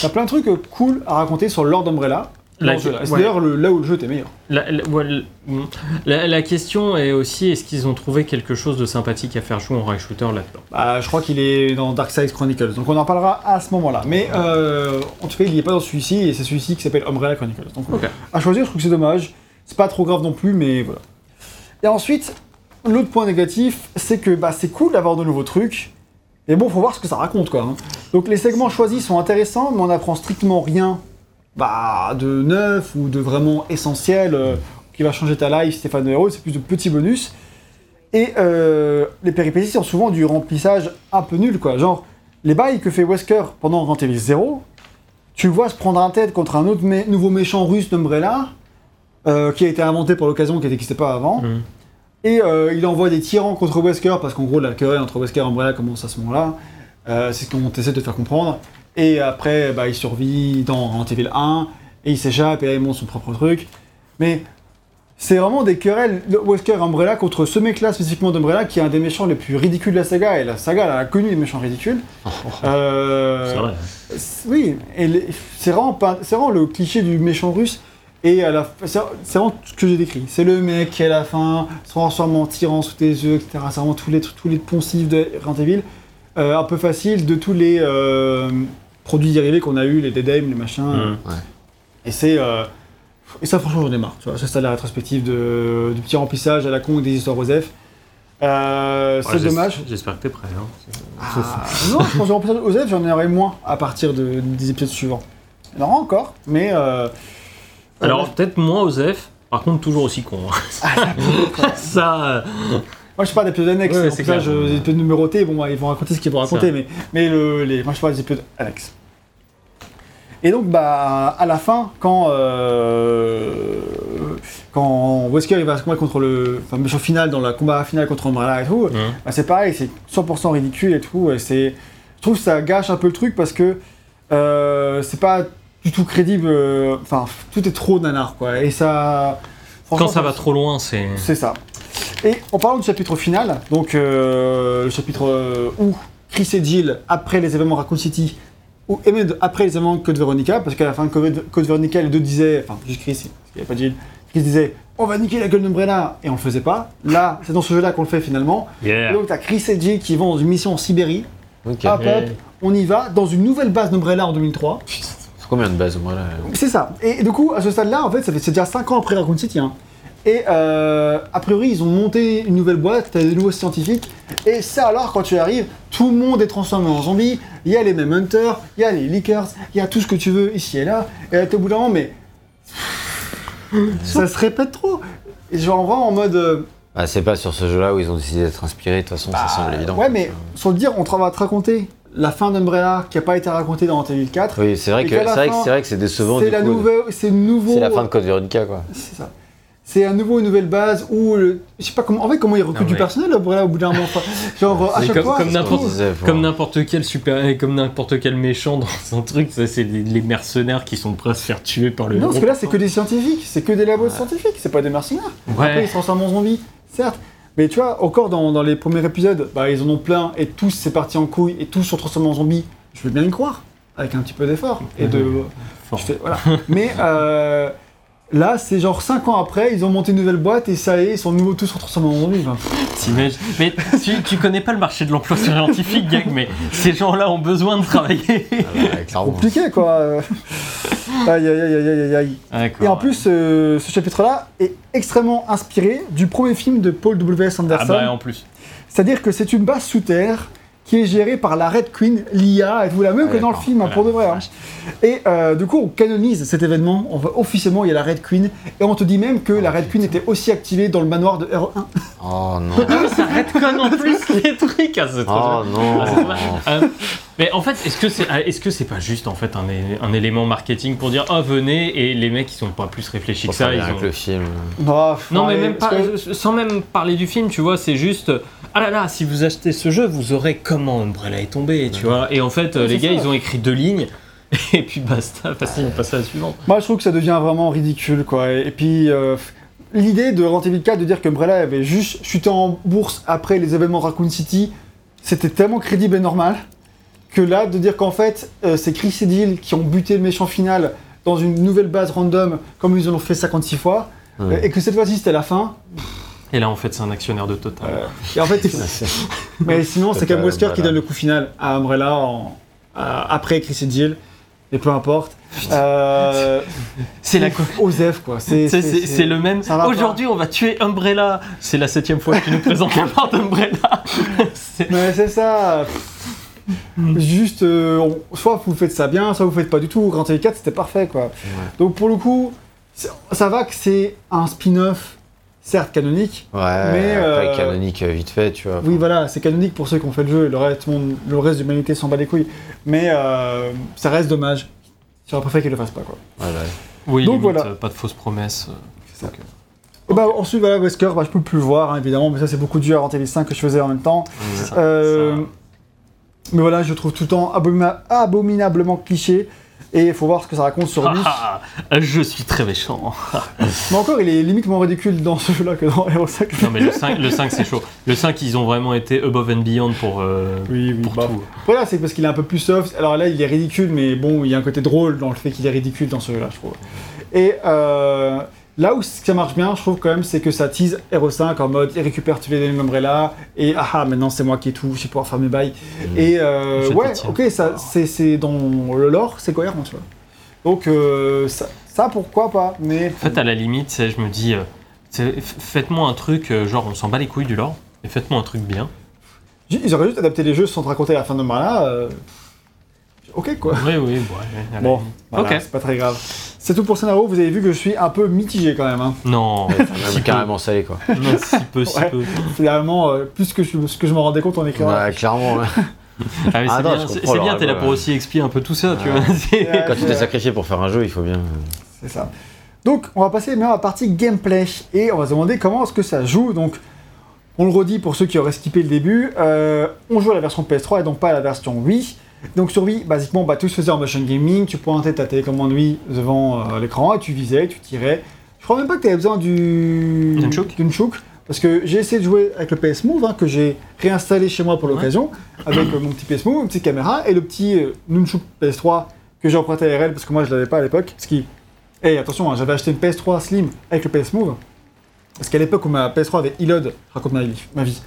T'as plein de trucs cool à raconter sur Lord Umbrella. La-. C'est ouais. d'ailleurs le- là où le jeu était meilleur. La, la- ouais, le- mm. la- la question est aussi est-ce qu'ils ont trouvé quelque chose de sympathique à faire jouer en rail shooter là-dedans? Bah, je crois qu'il est dans Dark Side Chronicles, donc on en parlera à ce moment-là. Mais euh, en tout cas, il n'y est pas dans celui-ci, et c'est celui-ci qui s'appelle Umbrella Chronicles. Donc à choisir, je trouve que c'est dommage. C'est pas trop grave non plus, mais voilà. Et ensuite, l'autre point négatif, c'est que bah, c'est cool d'avoir de nouveaux trucs. Mais bon, faut voir ce que ça raconte, quoi. hein. Donc les segments choisis sont intéressants, mais on apprend strictement rien bah, de neuf ou de vraiment essentiel euh, qui va changer ta life, Stéphane héros. C'est plus de petits bonus. Et euh, les péripéties sont souvent du remplissage un peu nul, quoi. Genre, les bails que fait Wesker pendant Evil 0, tu le vois se prendre un tête contre un autre mé- nouveau méchant russe d'Umbrella, euh, qui a été inventé pour l'occasion, qui n'existait pas avant. Mhm. Et euh, il envoie des tyrans contre Wesker, parce qu'en gros, la querelle entre Wesker et Umbrella commence à ce moment-là. Euh, c'est ce qu'on essaie de faire comprendre. Et après, bah, il survit dans Resident Evil 1, et il s'échappe, et là, il monte son propre truc. Mais c'est vraiment des querelles Wesker Umbrella contre ce mec-là, spécifiquement d'Umbrella, qui est un des méchants les plus ridicules de la saga, et la saga, elle a connu des méchants ridicules. Euh, C'est vrai. c'est- Oui, c'est vraiment, pas- c'est vraiment le cliché du méchant russe. Et à la, c'est c'est vraiment ce que j'ai décrit. C'est le mec qui à la fin se transforme en tyran sous tes yeux, etc. C'est vraiment tous les, tous les poncifs de Resident Evil. Euh, un peu facile de tous les euh, produits dérivés qu'on a eu, les Deadame, les machins. Mhm. Et c'est. euh, et ça, franchement, j'en ai marre. Tu vois, ça, c'est la rétrospective de, du petit remplissage à la con des histoires Osef. Euh, c'est Ouais, dommage. J'espère que t'es prêt. hein. Ah, non, je pense que remplissage Osef, j'en aurai moins à partir de- des épisodes suivants. Il en aura encore, mais. euh, Alors, peut-être moins Osef, par contre, toujours aussi con. hein. ça. euh, moi, je parle d'épisodes annexes. Ouais, c'est c'est clair. des épisodes numérotés. Bon, ils vont raconter ce qu'ils vont raconter, Ça. mais, mais le, les, moi, je parle des épisodes annexes. Et donc, bah, à la fin, quand, euh, quand Wesker il va se combattre contre le enfin, méchant final dans le combat final contre Umbrella et tout, bah, c'est pareil, c'est 100% ridicule et tout. Et c'est, je trouve que ça gâche un peu le truc parce que euh, c'est pas du tout crédible. euh, Enfin, tout est trop nanar, quoi. Et ça. Quand ça va trop loin, c'est. c'est ça. Et en parlant du chapitre final, donc euh, le chapitre euh, où Chris et Jill, après les événements Raccoon City, ou et même après les événements Code Veronica, parce qu'à la fin de Code, Code Veronica, les deux disaient, enfin juste Chris, parce qu'il n'y avait pas Jill, Chris disait on va niquer la gueule d'Umbrella, et on le faisait pas. Là, c'est dans ce jeu-là qu'on le fait finalement. Yeah. Et donc t'as Chris et Jill qui vont dans une mission en Sibérie, hop hop, on y va, dans une nouvelle base d'Umbrella en 2003. C'est combien de bases moi là? C'est ça. Et du coup, à ce stade-là, en fait, ça fait c'est déjà 5 ans après Raccoon City. hein. Et euh, a priori, ils ont monté une nouvelle boîte, t'as des nouveaux scientifiques. Et ça, alors, quand tu arrives, tout le monde est transformé en zombie. Il y a les mêmes hunters, il y a les leakers, il y a tout ce que tu veux ici et là. Et là, t'es au bout d'un moment, mais. ça se répète trop. Et genre, vraiment en mode. euh, Ah, c'est pas sur ce jeu-là où ils ont décidé d'être inspirés, de toute façon, ça semble évident. Bah, Ouais, mais sans le dire, on te- va te raconter la fin d'Umbrella qui n'a pas été racontée dans Resident Evil 4. Oui, c'est vrai la vrai que fin, c'est vrai que c'est décevant C'est du la coup. nouvelle, c'est nouveau. C'est la fin de Code Veronica quoi. C'est ça. C'est à nouveau une nouvelle base où le- je sais pas comment en fait comment ils recrutent Non, du mais- personnel Umbrella au bout d'un moment. Enfin, genre à chaque comme- fois. comme n'importe- Comme quel super, comme n'importe quel méchant dans un truc, ça c'est les, les mercenaires qui sont prêts à se faire tuer par le. Non, parce que là c'est que des scientifiques, c'est que des labos scientifiques, c'est pas des mercenaires. Après ils Ouais. se transforment en zombies, certes. Mais tu vois, encore dans, dans les premiers épisodes, bah, ils en ont plein et tous c'est parti en couille et tous sont transformés en zombies. Je veux bien y croire, avec un petit peu d'effort et de. Je fais- voilà. Mais euh, là, c'est genre 5 ans après, ils ont monté une nouvelle boîte et ça y est, ils sont nouveau tous transformés en T'imagines- Mais tu, tu connais pas le marché de l'emploi scientifique, Gag, mais ces gens-là ont besoin de travailler. Ah, bah, clairement. compliqué quoi. aïe aïe aïe aïe aïe. Et en plus, euh, ce chapitre-là est extrêmement inspiré du premier film de Paul W.S. ah Anderson. bah en plus. C'est-à-dire que c'est une base sous terre qui est gérée par la Red Queen, l'IA, et tout, la même Ah, que dans le film, hein, pour de vrai. hein. Et euh, du coup, on canonise cet événement. On va officiellement, il y a la Red Queen, et on te dit même que la Red Queen était aussi activée dans le manoir de R1. Oh non. Ça retconne en plus les trucs. Ah, c'est trop Oh bien. non. Ah. Euh, mais en fait, est-ce que c'est est-ce que c'est pas juste en fait un, élément marketing pour dire oh venez et les mecs ils sont pas plus réfléchis que ça ils avec ont... le film. Ah, Non mais même pas que- sans même parler du film tu vois c'est juste ah là là si vous achetez ce jeu vous aurez comment Umbrella est tombé tu vois et en fait Ouais, les gars ça. ils ont écrit deux lignes et puis basta facile on passe à la suivante. Moi, je trouve que ça devient vraiment ridicule, quoi. Et, et puis, euh, l'idée de Evil 4 de dire qu'Umbrella avait juste chuté en bourse après les événements Raccoon City, c'était tellement crédible et normal que là, de dire qu'en fait, euh, c'est Chris et Jill qui ont buté le méchant final dans une nouvelle base random, comme ils l'ont fait 56 fois, Ouais. euh, et que cette fois-ci c'était la fin. Et là en fait c'est un actionnaire de Total. Euh, et en fait, mais sinon, c'est même Wesker qui donne le coup final à Umbrella en- à- après Chris et Jill. mais peu importe. Euh, C'est la. Osef, quoi. C'est le même. Aujourd'hui, on va tuer Umbrella. C'est la septième fois que tu nous présentes la part d'Umbrella. Mais c'est ça. Juste, euh, on- soit vous faites ça bien, soit vous faites pas du tout. Grand Theft 4, c'était parfait, quoi. Donc pour le coup, ça va que c'est un spin-off, certes canonique. Ouais, Mais, après, euh, canonique euh, vite fait, tu vois. Oui, voilà, c'est canonique pour ceux qui ont fait le jeu. Le reste, monde- le reste de l'humanité s'en bat les couilles. Mais euh, ça reste dommage. J'aurais préféré qu'ils le fassent pas, quoi. Ouais, ouais. Oui, Donc limite, voilà. pas de fausses promesses. C'est ça. Et bah, ensuite, voilà, Wesker, bah, je peux plus le voir, hein, évidemment, mais ça, c'est beaucoup dû à Resident Evil 5 que je faisais en même temps. Ça- Euh, ça- Mais voilà, je trouve tout le temps abomina- abominablement cliché. Et il faut voir ce que ça raconte sur lui. Ah, ah, je suis très méchant. Mais encore, il est limite moins ridicule dans ce jeu-là que dans Hero 5. Non mais le 5, le 5 c'est chaud. Le 5 ils ont vraiment été above and beyond pour, euh, Oui, oui, pour bah, tout. Voilà, c'est parce qu'il est un peu plus soft. Alors là, il est ridicule, mais bon, il y a un côté drôle dans le fait qu'il est ridicule dans ce jeu-là, je trouve. Et euh, là où ça marche bien, je trouve quand même, c'est que ça tease Hero 5 en mode il récupère tous les éléments Umbrella et ah ah, maintenant c'est moi qui ai tout, je vais pouvoir faire mes bails. Et euh, ouais, ok, ça, c'est, c'est dans le lore, c'est cohérent, tu vois. Donc euh, ça, ça, pourquoi pas, mais. En fait à la limite c'est- je me dis, euh, faites-moi un truc, genre on s'en bat les couilles du lore, et faites-moi un truc bien. Ils auraient juste adapté les jeux sans te raconter la fin de euh, Ok quoi. Oui oui, ouais, Bon, voilà, Ok. c'est pas très grave. C'est tout pour scénario, vous avez vu que je suis un peu mitigé quand même. Hein. Non, peu. carrément salé, quoi. Non, si peu, si Ouais. peu. Finalement, euh, plus que je, ce que je m'en rendais compte en écrivant. Ouais, clairement. ouais. Ah, mais Ah c'est non, bien, je c'est- comprends c'est bien, leur t'es là pour aussi expliquer un peu tout ça, tu vois. C'est- Ouais. Quand tu t'es sacrifié pour faire un jeu, il faut bien. C'est ça. Donc, on va passer maintenant à la partie gameplay et on va se demander comment est-ce que ça joue. Donc, on le redit pour ceux qui auraient skippé le début, euh, on joue à la version PS3 et donc pas à la version Wii. Donc sur Wii, basiquement, bah, tout se faisait en motion gaming. Tu pointais ta télécommande Wii devant euh, l'écran et tu visais, tu tirais. Je crois même pas que tu avais besoin du Nunchuk Nunchuk, parce que j'ai essayé de jouer avec le PS Move hein, que j'ai réinstallé chez moi pour Ouais. l'occasion, avec euh, mon petit PS Move, une petite caméra et le petit euh, Nunchuk PS3 que j'ai emprunté à RL parce que moi je l'avais pas à l'époque. Ce qui, hey, attention, hein, j'avais acheté une PS3 Slim avec le PS Move. Parce qu'à l'époque où ma PS3 avait e-load, je raconte ma vie, ma vie.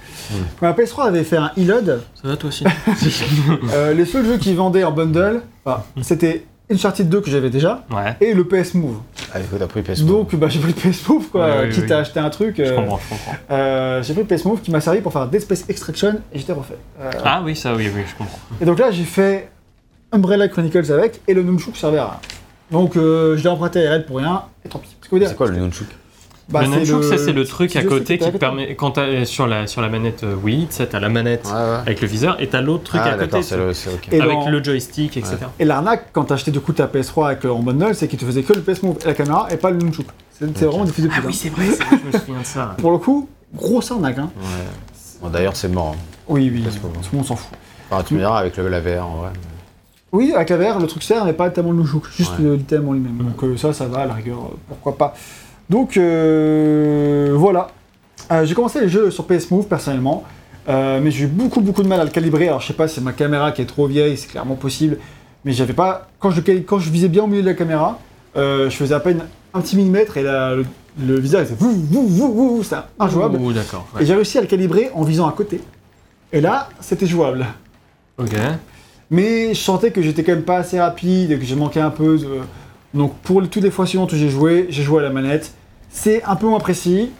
Quand ma PS3 avait fait un e-load, Ça va toi aussi euh, les seuls jeux qui vendaient en bundle, enfin, c'était Uncharted 2 que j'avais déjà, Ouais, et le PS Move. Ah, écoute, t'as pris PS4. Donc bah, j'ai pris le PS Move, quoi, Ouais, oui, quitte oui. à acheter un truc. je euh, comprends, je comprends. euh, j'ai pris le PS Move qui m'a servi pour faire Dead Space Extraction et j'étais refait. Euh, Ah oui, ça oui, oui, je comprends. Et donc là, j'ai fait Umbrella Chronicles avec et le Nunchuk servait à rien. Donc euh, je l'ai emprunté à RL pour rien et tant pis. C'est quoi le Nunchuk? Bah, le nunchuk, ça, c'est le truc à côté qui te permet, quand t'as sur la, sur la manette euh, Wii, tu sais, t'as la manette Ouais, ouais. avec le viseur et t'as l'autre truc ah, à côté, le. c'est ok. Et avec dans- le joystick, etc. Et l'arnaque, quand t'as acheté du coup ta PS3 avec, euh, en bundle, c'est qu'il te faisait que le PS Move et la caméra et pas le Nunchuk. C'est c'est Ok. vraiment fils de Ah oui, hein. c'est vrai, je me souviens de ça. Pour le coup, grosse arnaque. Hein. Ouais. Bon, D'ailleurs, c'est mort. hein. Oui, oui, PS tout le monde s'en fout. Enfin, tu me diras avec le, la VR en vrai. Oui, avec la VR, le truc sert, mais pas tellement le Nunchuk, juste Ouais. le thème en lui-même. Donc euh, ça, ça va, à la rigueur, euh, pourquoi pas. Donc euh, voilà. Euh, j'ai commencé les jeux sur PS Move personnellement, euh, mais j'ai eu beaucoup beaucoup de mal à le calibrer. Alors je sais pas, c'est ma caméra qui est trop vieille, c'est clairement possible, mais j'avais pas. Quand je, cali- quand je visais bien au milieu de la caméra, je faisais à peine un petit millimètre et la- le, le il faisait vou, vou, vou, vou, vou, c'était injouable. Ouh, d'accord. Et j'ai réussi à le calibrer en visant à côté. Et là, c'était jouable. Ok. Mais je sentais que j'étais quand même pas assez rapide et que j'ai manqué un peu de... Donc pour toutes les fois suivantes où j'ai joué, j'ai joué à la manette. C'est un peu moins précis.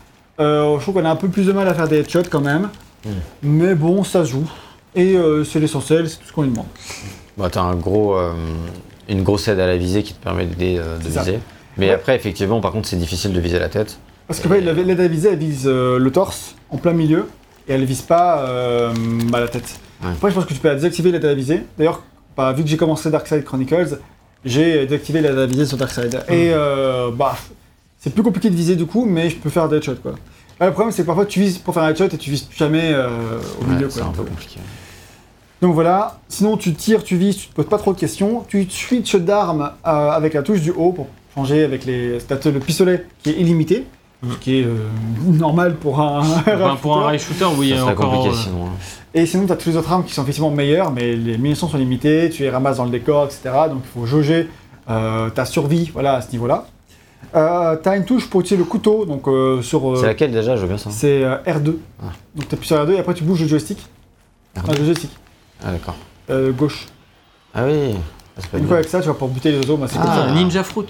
Euh, je trouve qu'on a un peu plus de mal à faire des headshots quand même. Mm. Mais bon, ça se joue. Et euh, c'est l'essentiel, c'est tout ce qu'on lui demande. Bah, t'as un gros, euh, une grosse aide à la visée qui te permet d'aider de ça. viser. Mais Ouais. après, effectivement, par contre, c'est difficile de viser la tête. Parce que la- l'aide à viser, elle vise le torse en plein milieu et elle vise pas bah, la tête. Ouais. Après, je pense que tu peux la désactiver l'aide à viser. D'ailleurs, bah, vu que j'ai commencé Darkside Chronicles, j'ai désactivé l'aide à viser sur Darkside. Et euh, bah, c'est plus compliqué de viser du coup, mais je peux faire des headshots quoi. Là, le problème, c'est que parfois tu vises pour faire un headshot et tu vises jamais euh, au Ouais, milieu c'est quoi. un peu compliqué. Donc voilà, sinon tu tires, tu vises, tu te poses pas trop de questions. Tu switches d'arme euh, avec la touche du haut pour changer avec les. t'as le pistolet qui est illimité, ce qui est euh, normal pour un. Enfin, pour un shooter. rail shooter, oui, ça encore. compliqué euh, sinon. hein. Et sinon, tu as toutes les autres armes qui sont effectivement meilleures, mais les munitions sont limitées, tu les ramasses dans le décor, etc. Donc il faut jauger euh, ta survie voilà, à ce niveau-là. Euh, tu as une touche pour utiliser le couteau, donc euh, sur. euh, C'est laquelle déjà? Je veux bien ça. c'est euh, R2. Ah. Donc tu appuies sur R2 et après tu bouges le joystick. R2. Ah, le joystick, Ah, d'accord. euh, gauche. Ah oui. Et du coup, avec ça, tu vas pouvoir buter les oiseaux. Moi, c'est Ah. comme ça. Ninja Fruit.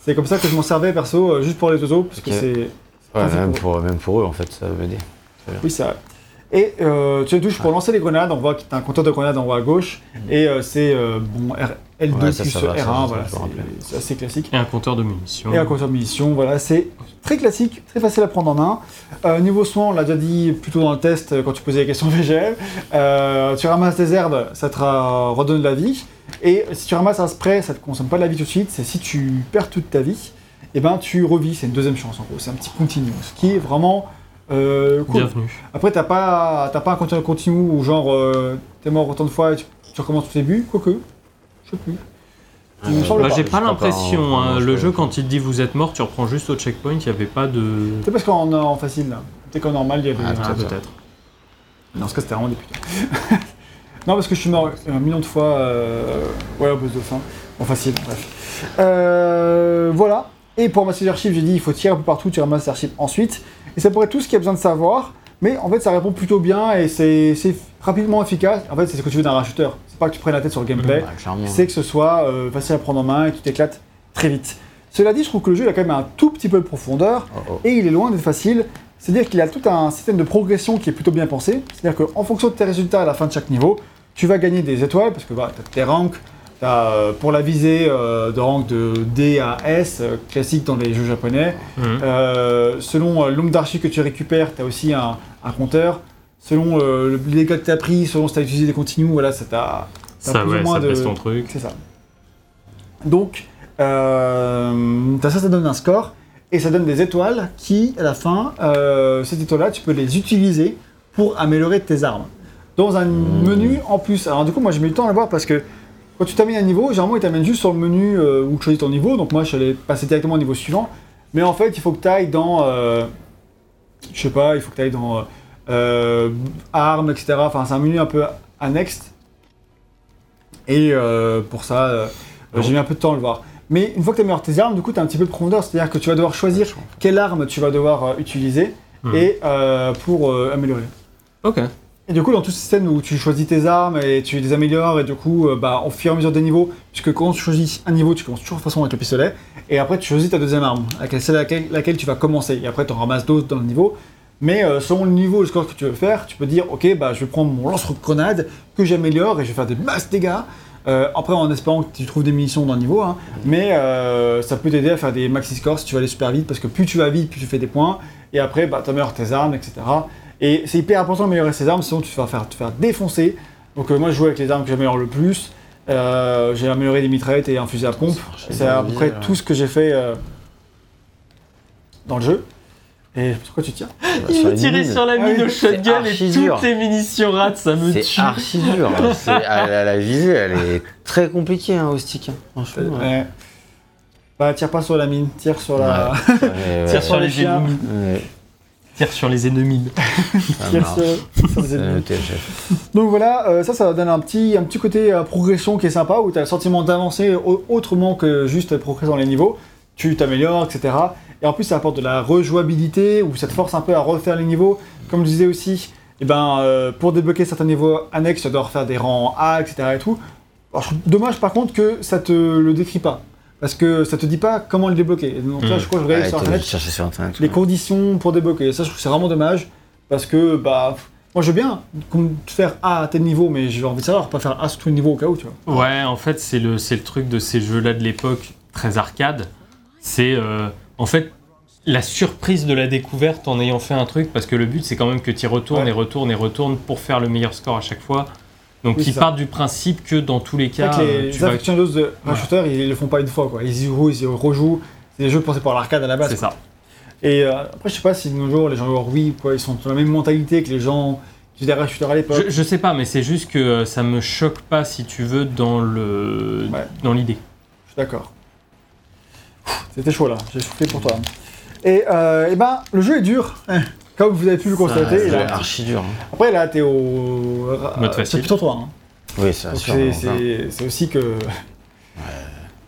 C'est comme ça que je m'en servais perso, euh, juste pour les oiseaux, parce que Ok. c'est. Ah, Ouais, c'est même pour, même pour eux, en fait, ça veut m'aider. Oui, c'est vrai. Et euh, tu touches pour lancer les grenades, on voit qu'il y a un compteur de grenades en haut à gauche, et euh, c'est euh, bon, R- L2 Mhm. Ouais, ça, plus ça va, ça, R1, ça, voilà, je me c'est- assez classique. Et un compteur de munitions. Et un compteur de munitions, voilà, c'est très classique, très facile à prendre en main. Euh, niveau soin, on l'a déjà dit plutôt dans le test euh, quand tu posais les questions VGL, euh, tu ramasses des herbes, ça te redonne de la vie, et si tu ramasses un spray, ça te consomme pas de la vie tout de suite, c'est si tu perds toute ta vie, et ben tu revis, c'est une deuxième chance en gros, c'est un petit continu, ce qui est vraiment euh, cool. Bienvenue. Après, t'as pas, t'as pas un continu continu où genre euh, t'es mort autant de fois et tu, tu recommences au début, quoique, je sais plus. Bah, pas. j'ai pas l'impression. hein. Le je- jeu, quand il te dit vous êtes mort, tu reprends juste au checkpoint, il n'y avait pas de. C'est parce qu'en en facile là. Peut-être qu'en normal il y avait. Ah, Ah, peut-être. Dans ce cas, c'était vraiment des putains. non, parce que je suis mort un million de fois. Euh... Ouais, au boss de fin. En facile, bref. Euh, voilà. Et pour ramasser les archives, j'ai dit il faut tirer un peu partout, tu ramasses les archives ensuite. Et ça pourrait être tout ce qu'il y a besoin de savoir. Mais en fait, ça répond plutôt bien et c'est rapidement efficace. En fait, c'est ce que tu veux d'un racheteur. C'est pas que tu prennes la tête sur le gameplay. C'est que ce soit euh, facile à prendre en main et que tu t'éclates très vite. Cela dit, je trouve que le jeu il a quand même un tout petit peu de profondeur Oh, oh. et il est loin d'être facile. C'est-à-dire qu'il a tout un système de progression qui est plutôt bien pensé. C'est-à-dire qu'en fonction de tes résultats à la fin de chaque niveau, tu vas gagner des étoiles parce que voilà, tu as tes ranks. Euh, pour la visée euh, de rank de D à S, euh, classique dans les jeux japonais. Euh, selon euh, le nombre d'archives que tu récupères, tu as aussi un, un compteur. Selon le- les dégâts que tu as pris, selon si tu as utilisé des continues, voilà, ça t'a. Ça, plus ou ouais, moins ça de- ton truc. c'est ça. Donc, t'as ça, ça donne un score, et ça donne des étoiles qui, à la fin, ces étoiles-là, tu peux les utiliser pour améliorer tes armes. Dans un menu en plus. Alors du coup, moi j'ai mis le temps à le voir parce que quand tu termines un niveau, généralement il t'amène juste sur le menu euh, où tu choisis ton niveau, donc moi je suis allé passer directement au niveau suivant. Mais en fait, il faut que tu ailles dans... euh, je sais pas, il faut que tu ailles dans... euh, euh, armes, etc. Enfin, c'est un menu un peu annexe. Et pour ça, Bon. j'ai mis un peu de temps à le voir. Mais une fois que tu as mis tes armes, du coup, tu as un petit peu de profondeur. C'est-à-dire que tu vas devoir choisir quelle arme tu vas devoir utiliser Mhm. et pour améliorer. Ok. Et du coup, dans tout ce système où tu choisis tes armes et tu les améliores, et du coup, euh, bah, au fur et à mesure des niveaux, puisque quand tu choisis un niveau, tu commences toujours de toute façon avec le pistolet, et après tu choisis ta deuxième arme, celle laquelle, laquelle tu vas commencer, et après tu en ramasses d'autres dans le niveau. Mais euh, selon le niveau, le score que tu veux faire, tu peux dire, ok, bah, je vais prendre mon lance-grenade que j'améliore et je vais faire des masses dégâts. Euh, après, en espérant que tu trouves des munitions dans le niveau, hein. mais euh, ça peut t'aider à faire des maxi scores si tu vas aller super vite, parce que plus tu vas vite, plus tu fais des points, et après, bah, tu améliores tes armes, etc. Et c'est hyper important d'améliorer ses armes, sinon tu vas faire, te faire défoncer. Donc euh, moi, je joue avec les armes que j'améliore le plus. Euh, j'ai amélioré des mitraillettes et un fusil à pompe. C'est à peu près tout ce que j'ai fait euh, dans le jeu. Et pourquoi tu tires Il veut tirer sur la Ah mine oui, au c'est shotgun et toutes les munitions ratent, ça me C'est tue. archi dur. C'est- à la, la visée, elle est très compliquée hein, au stick. hein, Franchement. ouais. Ouais. Bah tire pas sur la mine, tire sur la... Ouais, Tire ouais, sur les chiens. Tire sur les ennemis. ça tire sur- sur les ennemis. Donc voilà, euh, ça, ça donne un petit, un petit côté euh, progression qui est sympa, où tu as le sentiment d'avancer au- autrement que juste progresser dans les niveaux. Tu t'améliores, etc. Et en plus, ça apporte de la rejouabilité, où ça te force un peu à refaire les niveaux. Comme je disais aussi, eh ben, euh, pour débloquer certains niveaux annexes, tu dois refaire des rangs A, etc. Et tout. Alors, je trouve dommage par contre que ça te le décrit pas. Parce que ça te dit pas comment le débloquer. Et donc là, Mm. je crois que je regardais sur internet obligé de chercher sur internet. les ouais. conditions pour débloquer. Ça, je trouve que c'est vraiment dommage. Parce que, bah, moi je veux bien faire A à tel niveau, mais j'ai envie de savoir, pas faire A sur tous les niveaux au cas où, tu vois. Ouais, en fait, c'est le, c'est le truc de ces jeux-là de l'époque, très arcade. C'est euh, en fait la surprise de la découverte en ayant fait un truc, parce que le but, c'est quand même que tu retournes Ouais. et retournes et retournes pour faire le meilleur score à chaque fois. Donc, Oui, ils partent du principe que dans tous les cas, que euh, les tu vas. aficionados de Shooter, ils le font pas une fois, quoi. Ils y jouent, ils y rejouent. C'est des jeux pensés pour l'arcade à la base. C'est ça. Et euh, après, je sais pas si de nos jours, les gens joueurs, oui, quoi, ils sont dans la même mentalité que les gens qui faisaient des à l'époque. Je, je sais pas, mais c'est juste que euh, ça me choque pas, si tu veux, dans le Ouais. dans l'idée. Je suis d'accord. C'était chaud là, j'ai soufflé pour toi. Et, euh, et ben, le jeu est dur, comme vous avez pu le constater. C'est a- archi dur. hein. Après, là, t'es au. Mode c'est facile. plutôt toi. Hein. Oui, c'est sûr. c'est- c'est c'est aussi que.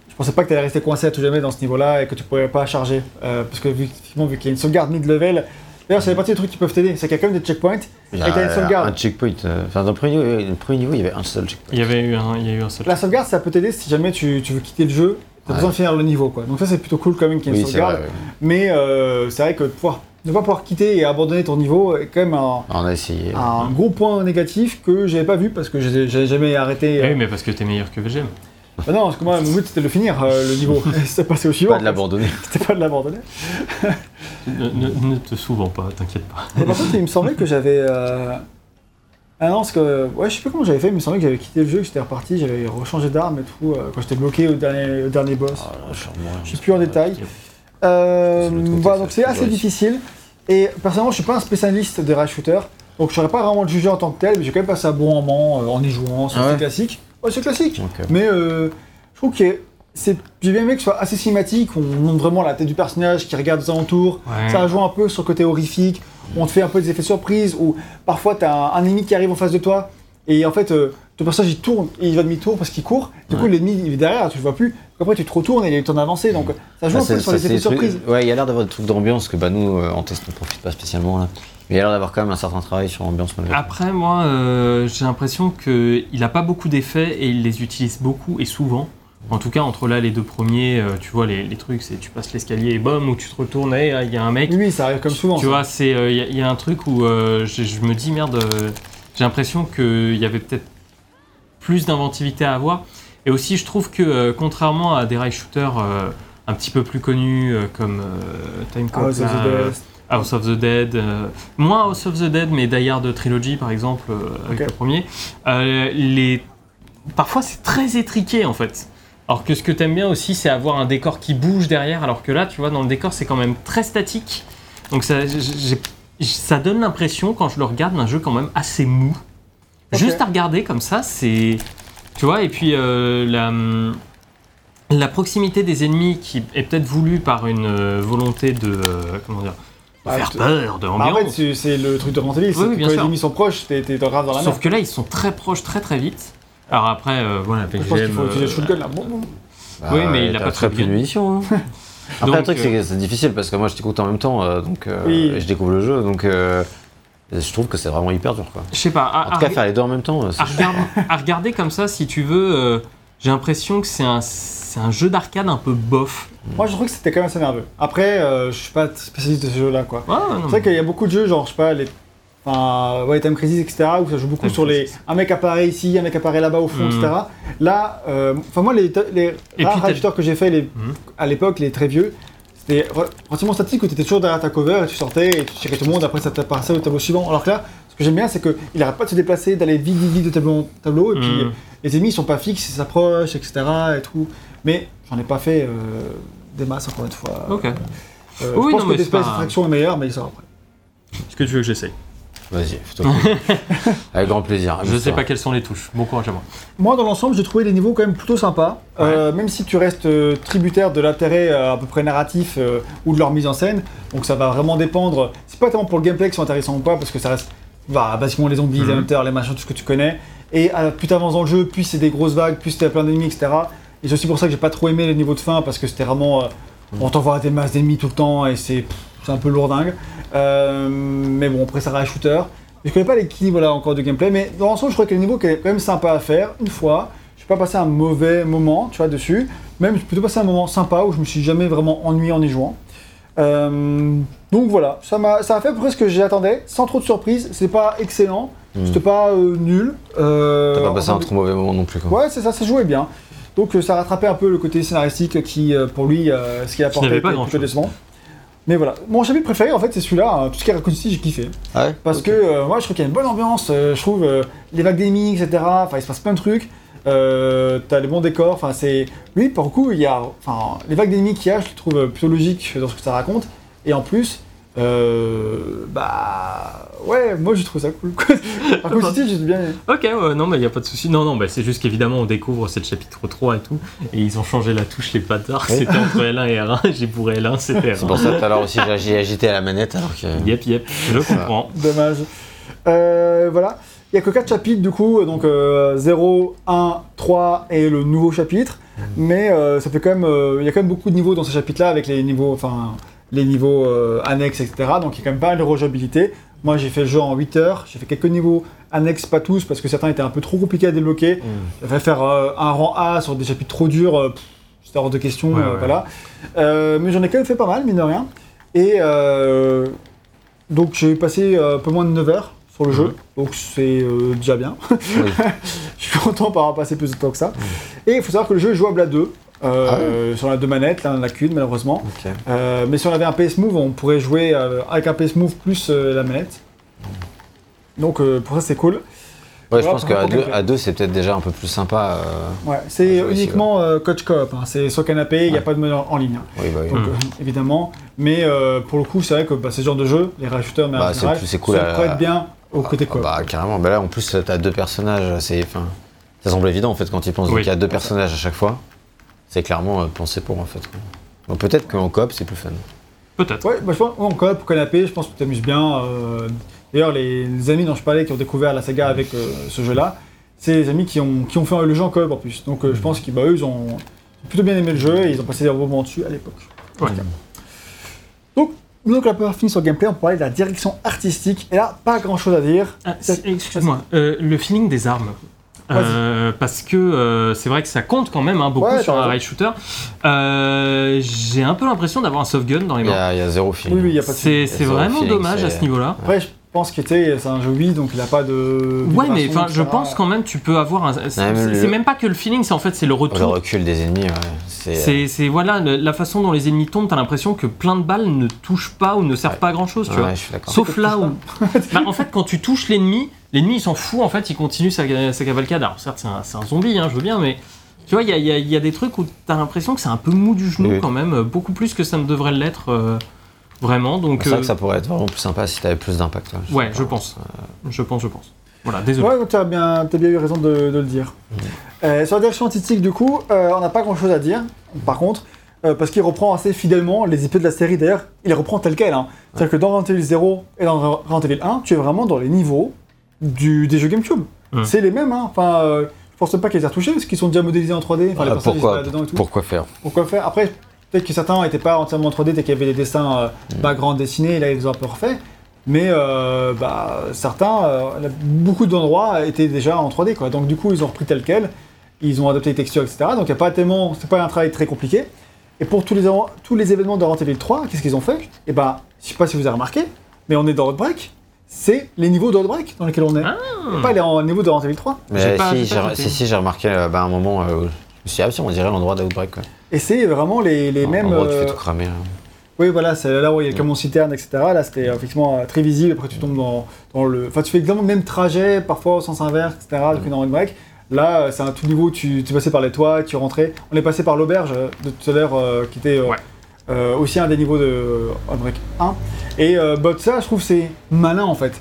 Je pensais pas que t'allais rester coincé à tout jamais dans ce niveau-là et que tu pourrais pas charger. Euh, parce que vu, effectivement, vu qu'il y a une sauvegarde mid-level, D'ailleurs, ça fait partie des trucs qui peuvent t'aider. C'est qu'il y a quand même des checkpoints Il y et t'as une a sauvegarde. un checkpoint. euh, Enfin, dans le premier, niveau, le premier niveau, il y avait un seul checkpoint. Il y avait eu un, il y a eu un seul. La sauvegarde, ça peut t'aider si jamais tu, tu veux quitter le jeu. T'as Ouais. besoin de finir le niveau, quoi. Donc ça, c'est plutôt cool quand même qu'il y ait une Oui, c'est vrai. sauvegarde. ouais. Mais euh, c'est vrai que de pouvoir, ne pas pouvoir quitter et abandonner ton niveau est quand même un, On a essayé. un gros point négatif que j'avais pas vu parce que j'ai jamais arrêté. Eh euh, oui, mais parce que t'es meilleur que VGM. bah non, parce que moi, mon but c'était de le finir, euh, le niveau. C'était passé au suivant. Pas de l'abandonner. C'était pas de l'abandonner. Ne, ne- ne te souvent pas, t'inquiète pas. Et par contre, il me semblait que j'avais. euh, Ah non, parce que. Ouais, je sais plus comment j'avais fait, mais il me semblait que j'avais quitté le jeu, que j'étais reparti, j'avais rechangé d'arme et tout, euh, quand j'étais bloqué au dernier, au dernier boss. Ah, là, je remords. Je suis plus en détail. Euh, voilà, donc c'est assez difficile. Et personnellement, je suis pas un spécialiste des rail shooters, donc je saurais pas vraiment le juger en tant que tel, mais j'ai quand même passé un bon moment euh, en y jouant, c'est Ah ouais classique. Ouais, c'est classique. Mais euh, je trouve que c'est. J'ai bien aimé que ce soit assez cinématique, on montre vraiment la tête du personnage qui regarde aux alentours. Ouais. Ça joue un peu sur le côté horrifique, on te fait un peu des effets surprises, ou parfois t'as un, un ennemi qui arrive en face de toi, et en fait, euh, ton personnage il tourne, et il va demi-tour parce qu'il court, du coup Ouais. l'ennemi il est derrière, tu le vois plus, après tu te retournes et il a eu le temps d'avancer, donc ça joue bah, un peu c'est- sur les effets des trucs- surprises. Ouais, il y a l'air d'avoir des trucs d'ambiance que bah, nous, euh, en test, on profite pas spécialement là. Mais il y a l'air d'avoir quand même un certain travail sur l'ambiance malgré. Après, moi, euh, j'ai l'impression qu'il n'a pas beaucoup d'effets et il les utilise beaucoup et souvent. En tout cas, entre là les deux premiers, euh, tu vois, les, les trucs, c'est tu passes l'escalier et bam, ou tu te retournes et euh, il y a un mec. Oui, ça arrive comme souvent. Tu ça. vois, c'est il y, a- y a un truc où euh, je, je me dis merde, euh, j'ai l'impression qu'il y avait peut-être plus d'inventivité à avoir. Et aussi, je trouve que euh, contrairement à des rail shooters euh, un petit peu plus connus euh, comme Time Cop, House of the Best. House of the Dead, moins House of the Dead, mais Die Hard Trilogy par exemple, avec le premier, les... parfois c'est très étriqué en fait. Alors que ce que t'aimes bien aussi, c'est avoir un décor qui bouge derrière, alors que là, tu vois, dans le décor, c'est quand même très statique. Donc ça, j'ai- ça donne l'impression, quand je le regarde, d'un jeu quand même assez mou. Juste à regarder comme ça, c'est... Tu vois, et puis euh, la, la proximité des ennemis qui est peut-être voulue par une euh, volonté de... euh, comment dire de Ah, faire peur, de Bah, ambiance. en fait, c'est- le truc de c'est Oui, oui, quand les ennemis sont proches, t'es grave dans la Sauf merde. que là, ils sont très proches, très très vite. Alors après, euh, voilà, Je pense qu'il faut utiliser le euh, shotgun là. Bon, bon. Bah, oui, mais il a t'as pas très peu de bien. munitions. hein. Après, Donc, le truc, c'est euh, que c'est difficile parce que moi, je t'écoute en même temps, euh, donc euh, Oui. et je découvre le jeu, donc euh, je trouve que c'est vraiment hyper dur. Quoi. Je sais pas, à, En tout cas, reg- faire les deux en même temps, euh, c'est à regarder, à regarder comme ça, si tu veux, euh, j'ai l'impression que c'est un, c'est un jeu d'arcade un peu bof. Moi, je trouve que c'était quand même assez nerveux. Après, euh, je suis pas spécialiste de ce jeu-là, quoi. Non, C'est vrai qu'il y a beaucoup de jeux, genre, je sais pas, les. Enfin, ouais, Time Crisis, etc., où ça joue beaucoup Time sur les. Crisis. Un mec apparaît ici, un mec apparaît là-bas au fond, etc. Là, euh, enfin, moi, les, les rares shooters que j'ai fait les, Mhm. à l'époque, les très vieux, c'était re- relativement statique où tu étais toujours derrière ta cover et tu sortais et tu tirais tout le monde, après ça te passait au tableau suivant. Alors que là, ce que j'aime bien, c'est qu'il arrête pas de se déplacer, d'aller vite, vite, vite de tableau en tableau, et puis Mhm. les ennemis ils sont pas fixes, ils s'approchent, etc. et tout. Mais j'en ai pas fait euh, des masses encore une fois. Ok. Euh, Oui, je non, pense que mais c'est Death Space pas- est meilleur, mais il sort après. Est-ce que tu veux que j'essaye Vas-y. Avec grand plaisir. Je sais pas quelles sont les touches. Bon courage à moi. Moi, dans l'ensemble, j'ai trouvé les niveaux quand même plutôt sympas. Euh, même si tu restes euh, tributaire de l'intérêt euh, à peu près narratif euh, ou de leur mise en scène. Donc ça va vraiment dépendre. C'est pas tellement pour le gameplay qui sont intéressants ou pas, parce que ça reste bah, basiquement les zombies, les Mhm. hunters, les machins, tout ce que tu connais. Et euh, plus t'avances dans le jeu, plus c'est des grosses vagues, plus t'as plein d'ennemis, etc. Et c'est aussi pour ça que j'ai pas trop aimé les niveaux de fin, parce que c'était vraiment. On t'envoie des masses d'ennemis tout le temps et c'est un peu lourdingue. Euh, mais bon, après ça reste shooter. Je connais pas l'équilibre là encore de gameplay, mais dans l'ensemble, je crois que le niveau qui est quand même sympa à faire. Une fois, je suis pas passé un mauvais moment, tu vois, dessus. Même, j'ai plutôt passé un moment sympa où je me suis jamais vraiment ennuyé en y jouant. Euh, donc voilà, ça m'a, ça a fait à peu près ce que j'attendais, sans trop de surprise. C'est pas excellent, Hmm. c'était pas euh, nul. Euh, T'as pas passé un trop mauvais moment non plus. Quoi. Ouais, c'est ça, ça jouait bien. Donc euh, ça rattrapait un peu le côté scénaristique qui, euh, pour lui, euh, ce qu'il apportait n'avait pas était plutôt décevant. Mais voilà, mon chapitre préféré en fait c'est celui-là, hein. tout ce qui est Raccoon City j'ai kiffé. Ah ouais Parce que euh, moi je trouve qu'il y a une bonne ambiance, euh, je trouve euh, les vagues d'ennemis, etc. Enfin il se passe plein de trucs. Euh, T'as les bons décors, enfin c'est. Lui pour le coup il y a. Enfin les vagues d'ennemis qu'il y a, je les trouve plutôt logiques dans ce que ça raconte. Et en plus, euh, bah. Ouais, moi je trouve ça cool. Raccoon City j'ai bien. Ok, ouais, non, mais il n'y a pas de souci. Non, non, bah, c'est juste qu'évidemment, on découvre, c'est le chapitre 3 et tout. Et ils ont changé la touche, les bâtards. C'était entre L1 et R1. J'ai pour L1, c'était C'est pour R1. ça que tout à l'heure aussi j'ai- agité à la manette alors que. Yep, yep, je comprends. Dommage. Euh, voilà. Il n'y a que 4 chapitres du coup, donc euh, 0, 1, 3 et le nouveau chapitre. Mais euh, ça fait quand même. euh, Il y a quand même beaucoup de niveaux dans ce chapitre-là avec les niveaux. Enfin, les niveaux euh, annexes, etc. Donc il y a quand même pas mal de rejouabilité. Moi j'ai fait le jeu en 8 heures, j'ai fait quelques niveaux annexes, pas tous, parce que certains étaient un peu trop compliqués à débloquer. Mm. Il fallait faire euh, un rang A sur des chapitres trop durs, euh, c'était hors de question, Ouais, ouais. voilà. Mais j'en ai quand même fait pas mal, mine de rien. Et donc j'ai passé un peu moins de 9 heures sur le Mhm. jeu, donc c'est déjà bien. Oui. Je suis content par avoir passé plus de temps que ça. Et il faut savoir que le jeu est jouable à deux. Euh, Sur la deux manettes, là on en a qu'une malheureusement. Euh, mais si on avait un PS Move, on pourrait jouer euh, avec un PS Move plus euh, la manette. Donc euh, pour ça c'est cool. Ouais, je pense qu'à deux, gameplay. à deux, c'est peut-être déjà un peu plus sympa. euh, Ouais, c'est Ah, ouais, uniquement euh, coach coop, hein. c'est sur canapé, il n'y a Ouais. pas de mode en ligne. hein. Oui, bah oui. Donc Mm. euh, évidemment, mais euh, pour le coup c'est vrai que bah, ce genre de jeu, les rajouteurs, mais Bah, c'est cool ça à- prête bien au côté Ah, coop. Bah carrément, bah là en plus t'as deux personnages, c'est. Enfin, ça semble évident en fait quand ils pensent. Oui. Donc il y a deux personnages à chaque fois. C'est clairement euh, pensé pour en fait. Donc peut-être qu'en coop c'est plus fun. Peut-être. Ouais, bah, je pense en coop, canapé, je pense que tu t'amuses bien. euh, D'ailleurs, les, les amis dont je parlais qui ont découvert la saga avec euh, ce jeu-là, c'est les amis qui ont, qui ont fait le jeu en coop en plus. Donc euh, je pense qu'ils bah, eux, ils ont plutôt bien aimé le jeu et ils ont passé des bons moments dessus à l'époque. Ouais. Donc, donc la première fini sur le gameplay, on parlait de la direction artistique. Et là, pas grand-chose à dire. Ah, C'est- Excuse-moi, euh, le feeling des armes. Euh, parce que euh, c'est vrai que ça compte quand même hein, beaucoup Ouais, sur un rail shooter. Euh, J'ai un peu l'impression d'avoir un soft gun dans les mains. a, il y a zéro film. Oui, oui, il y a pas de C'est vraiment feeling, dommage à ce niveau-là. Après, je pense que tu sais, c'est un jeu Wii, donc il n'a pas de. Ouais, mais enfin, je pense quand même tu peux avoir un. C'est même c'est- le- c'est même pas que le feeling, c'est en fait c'est le Le retour. recul des ennemis, ouais. C'est. C'est c'est- voilà le- la façon dont les ennemis tombent. T'as l'impression que plein de balles ne touchent pas ou ne servent Ouais. pas à grand chose, tu Ouais, vois. je suis d'accord. Sauf là où. Bah, en fait, quand tu touches l'ennemi, l'ennemi il s'en fout, en fait, il continue sa, sa cavalcade. Alors, certes, c'est un, c'est un zombie, hein, je veux bien, mais tu vois, il y a, il y a- il y a des trucs où t'as l'impression que c'est un peu mou du genou Oui. quand même, euh, beaucoup plus que ça ne devrait l'être euh, vraiment. Donc, C'est vrai euh, que ça pourrait être vraiment plus sympa si t'avais plus d'impact. ouais, ouais, je pense. je pense, je pense. Voilà, désolé. Ouais, tu as bien, t'as bien eu raison de, de le dire. Euh, sur la direction artistique, du coup, euh, on n'a pas grand chose à dire. Par contre, euh, parce qu'il reprend assez fidèlement les IP de la série, d'ailleurs, il les reprend tel quel. Hein. C'est-à-dire que dans Resident Evil 0 et dans Resident Evil 1, tu es vraiment dans les niveaux du, des jeux GameCube. Mm. C'est les mêmes. Hein. Enfin, euh, je pense pas qu'ils aient retouchés parce qu'ils sont déjà modélisés en 3D. Enfin, les Ah, personnages ils se pourquoi, baladent dedans et tout. pourquoi faire? Pourquoi faire? Après, peut-être que certains n'étaient pas entièrement en 3D, dès qu'il y avait des dessins euh, Mm. background dessinés, et là ils les ont un peu refaits. Mais euh, bah, certains, euh, beaucoup d'endroits étaient déjà en 3D, quoi. Donc du coup, ils ont repris tel quel, ils ont adapté les textures, etc. Donc il n'y a pas tellement, c'est pas un travail très compliqué. Et pour tous les, événements- tous les événements de Resident Evil 3, qu'est-ce qu'ils ont fait? Et bah, je sais pas si vous avez remarqué, mais on est dans Outbreak. C'est les niveaux de Outbreak dans lesquels on est. Ah. Et pas les en- niveau de Resident Evil 3. Mais pas- si, j'ai si, si, remarqué bah, à un moment, euh, où je me suis dit, ah, si, on dirait l'endroit d'Outbreak. quoi. Et c'est vraiment les, les En- mêmes. En gros, tu euh, fais tout cramer. là. Oui, voilà, c'est là où il y a le camion citerne, etc. Là, c'était euh, effectivement euh, très visible. Après, tu tombes dans, dans le. Enfin, tu fais exactement le même trajet, parfois au sens inverse, etc. que dans Break. Là, euh, c'est un tout niveau, tu, tu passais par les toits, tu rentrais. On est passé par l'auberge euh, de tout à l'heure, euh, qui était euh, Ouais. euh, aussi un des niveaux de Break 1. Et euh, bah, ça, je trouve, c'est malin en fait.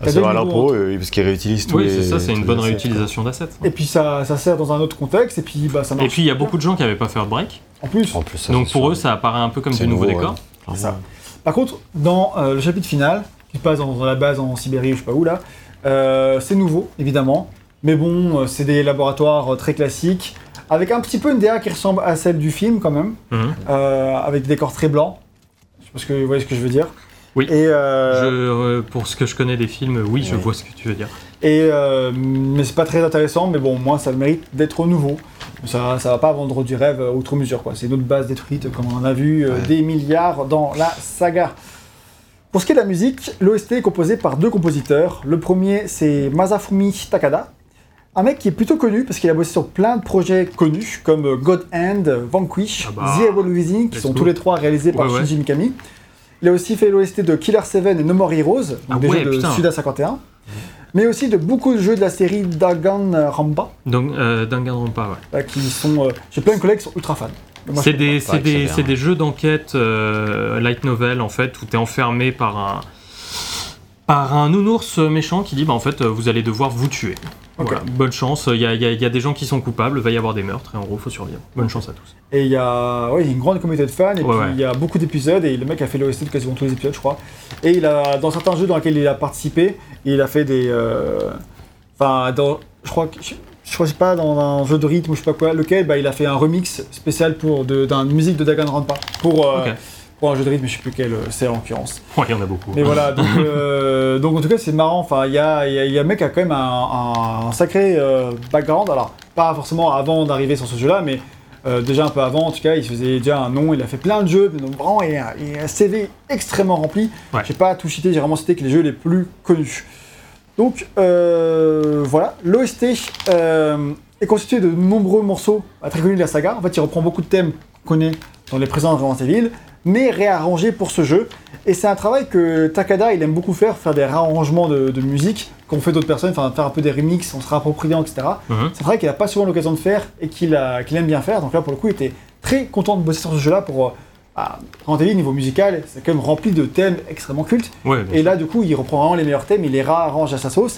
T'as deux niveaux entre- parce qu'ils réutilisent Oui, c'est ça, c'est une bonne réutilisation d'assets. Et puis ça, ça sert dans un autre contexte, et puis bah, ça marche. Et puis il y a beaucoup de gens qui n'avaient pas fait Outbreak, En plus. En plus, ça, donc c'est pour sûr. eux ça apparaît un peu comme C'est du nouveau nouveau, décor. ouais. C'est ça. Par contre, dans euh, le chapitre final, qui se passe dans, dans la base en Sibérie, je sais pas où là, euh, c'est nouveau, évidemment. Mais bon, euh, c'est des laboratoires très classiques, avec un petit peu une DA qui ressemble à celle du film quand même, Mhm. euh, avec des décors très blancs. Je pense que vous voyez ce que je veux dire. Oui. Et, euh, Je, euh, pour ce que je connais des films, oui, je vois ce que tu veux dire. et euh, mais c'est pas très intéressant, mais bon, moi ça le mérite d'être nouveau. Ça, ça va pas vendre du rêve outre mesure, quoi. C'est une autre base détruite, comme on en a vu Ouais. des milliards dans la saga. Pour ce qui est de la musique, l'OST est composé par deux compositeurs. Le premier, c'est Masafumi Takada, un mec qui est plutôt connu parce qu'il a bossé sur plein de projets connus comme God Hand, Vanquish, Ah bah, The Evil Within, qui sont go. tous les trois réalisés par ouais. Shinji Mikami. Il a aussi fait l'OST de Killer 7 et No More Heroes, donc Ah des ouais, jeux de putain. Suda 51, mais aussi de beaucoup de jeux de la série Danganronpa, Donc, euh, Danganronpa, ouais. euh, qui sont... euh, J'ai plein de collègues qui sont ultra fans. C'est des, c'est des, c'est des jeux d'enquête euh, light novel en fait où t'es enfermé par un par un nounours méchant qui dit bah en fait euh, vous allez devoir vous tuer. Voilà, bonne chance. Il y a, il y il y a des gens qui sont coupables, va y avoir des meurtres et en gros faut survivre. Bonne chance à tous. Et il y a, ouais, il y a une grande communauté de fans, et Ouais, puis ouais. il y a beaucoup d'épisodes, et le mec a fait l'OST de quasiment tous les épisodes, je crois. Et il a, dans certains jeux dans lesquels il a participé, il a fait des. euh, Enfin, dans. Je crois que. Je, crois c'est pas dans un jeu de rythme ou je sais pas quoi, lequel, bah, il a fait un remix spécial pour d'une musique de Danganronpa. Pour, euh. Pour un jeu de rythme, je sais plus quel euh, c'est en l'occurrence. Ouais, il y en a beaucoup. Mais voilà, donc, euh, donc en tout cas c'est marrant, enfin il y a, y, a, il y a un mec qui a quand même un, un sacré euh, background, alors pas forcément avant d'arriver sur ce jeu là, mais euh, déjà un peu avant en tout cas, il faisait déjà un nom, il a fait plein de jeux, donc vraiment il a, il a un CV extrêmement rempli, Ouais. j'ai pas tout cité, j'ai vraiment cité que les jeux les plus connus. Donc voilà, l'OST est constitué de nombreux morceaux très connus de la saga, en fait il reprend beaucoup de thèmes qu'on connaît dans les présents Resident Evil, mais réarrangés pour ce jeu. Et c'est un travail que Takada, il aime beaucoup faire, faire des réarrangements de, de musique, qu'ont fait d'autres personnes, enfin faire un peu des remixes en se réappropriant, etc. Mhm. C'est un travail qu'il n'a pas souvent l'occasion de faire et qu'il aime bien faire. Donc là, pour le coup, il était très content de bosser sur ce jeu-là pour... Euh, bah, Resident Evil, niveau musical, c'est quand même rempli de thèmes extrêmement cultes. Ouais, Et là, du coup, il reprend vraiment les meilleurs thèmes, il les réarrange à sa sauce.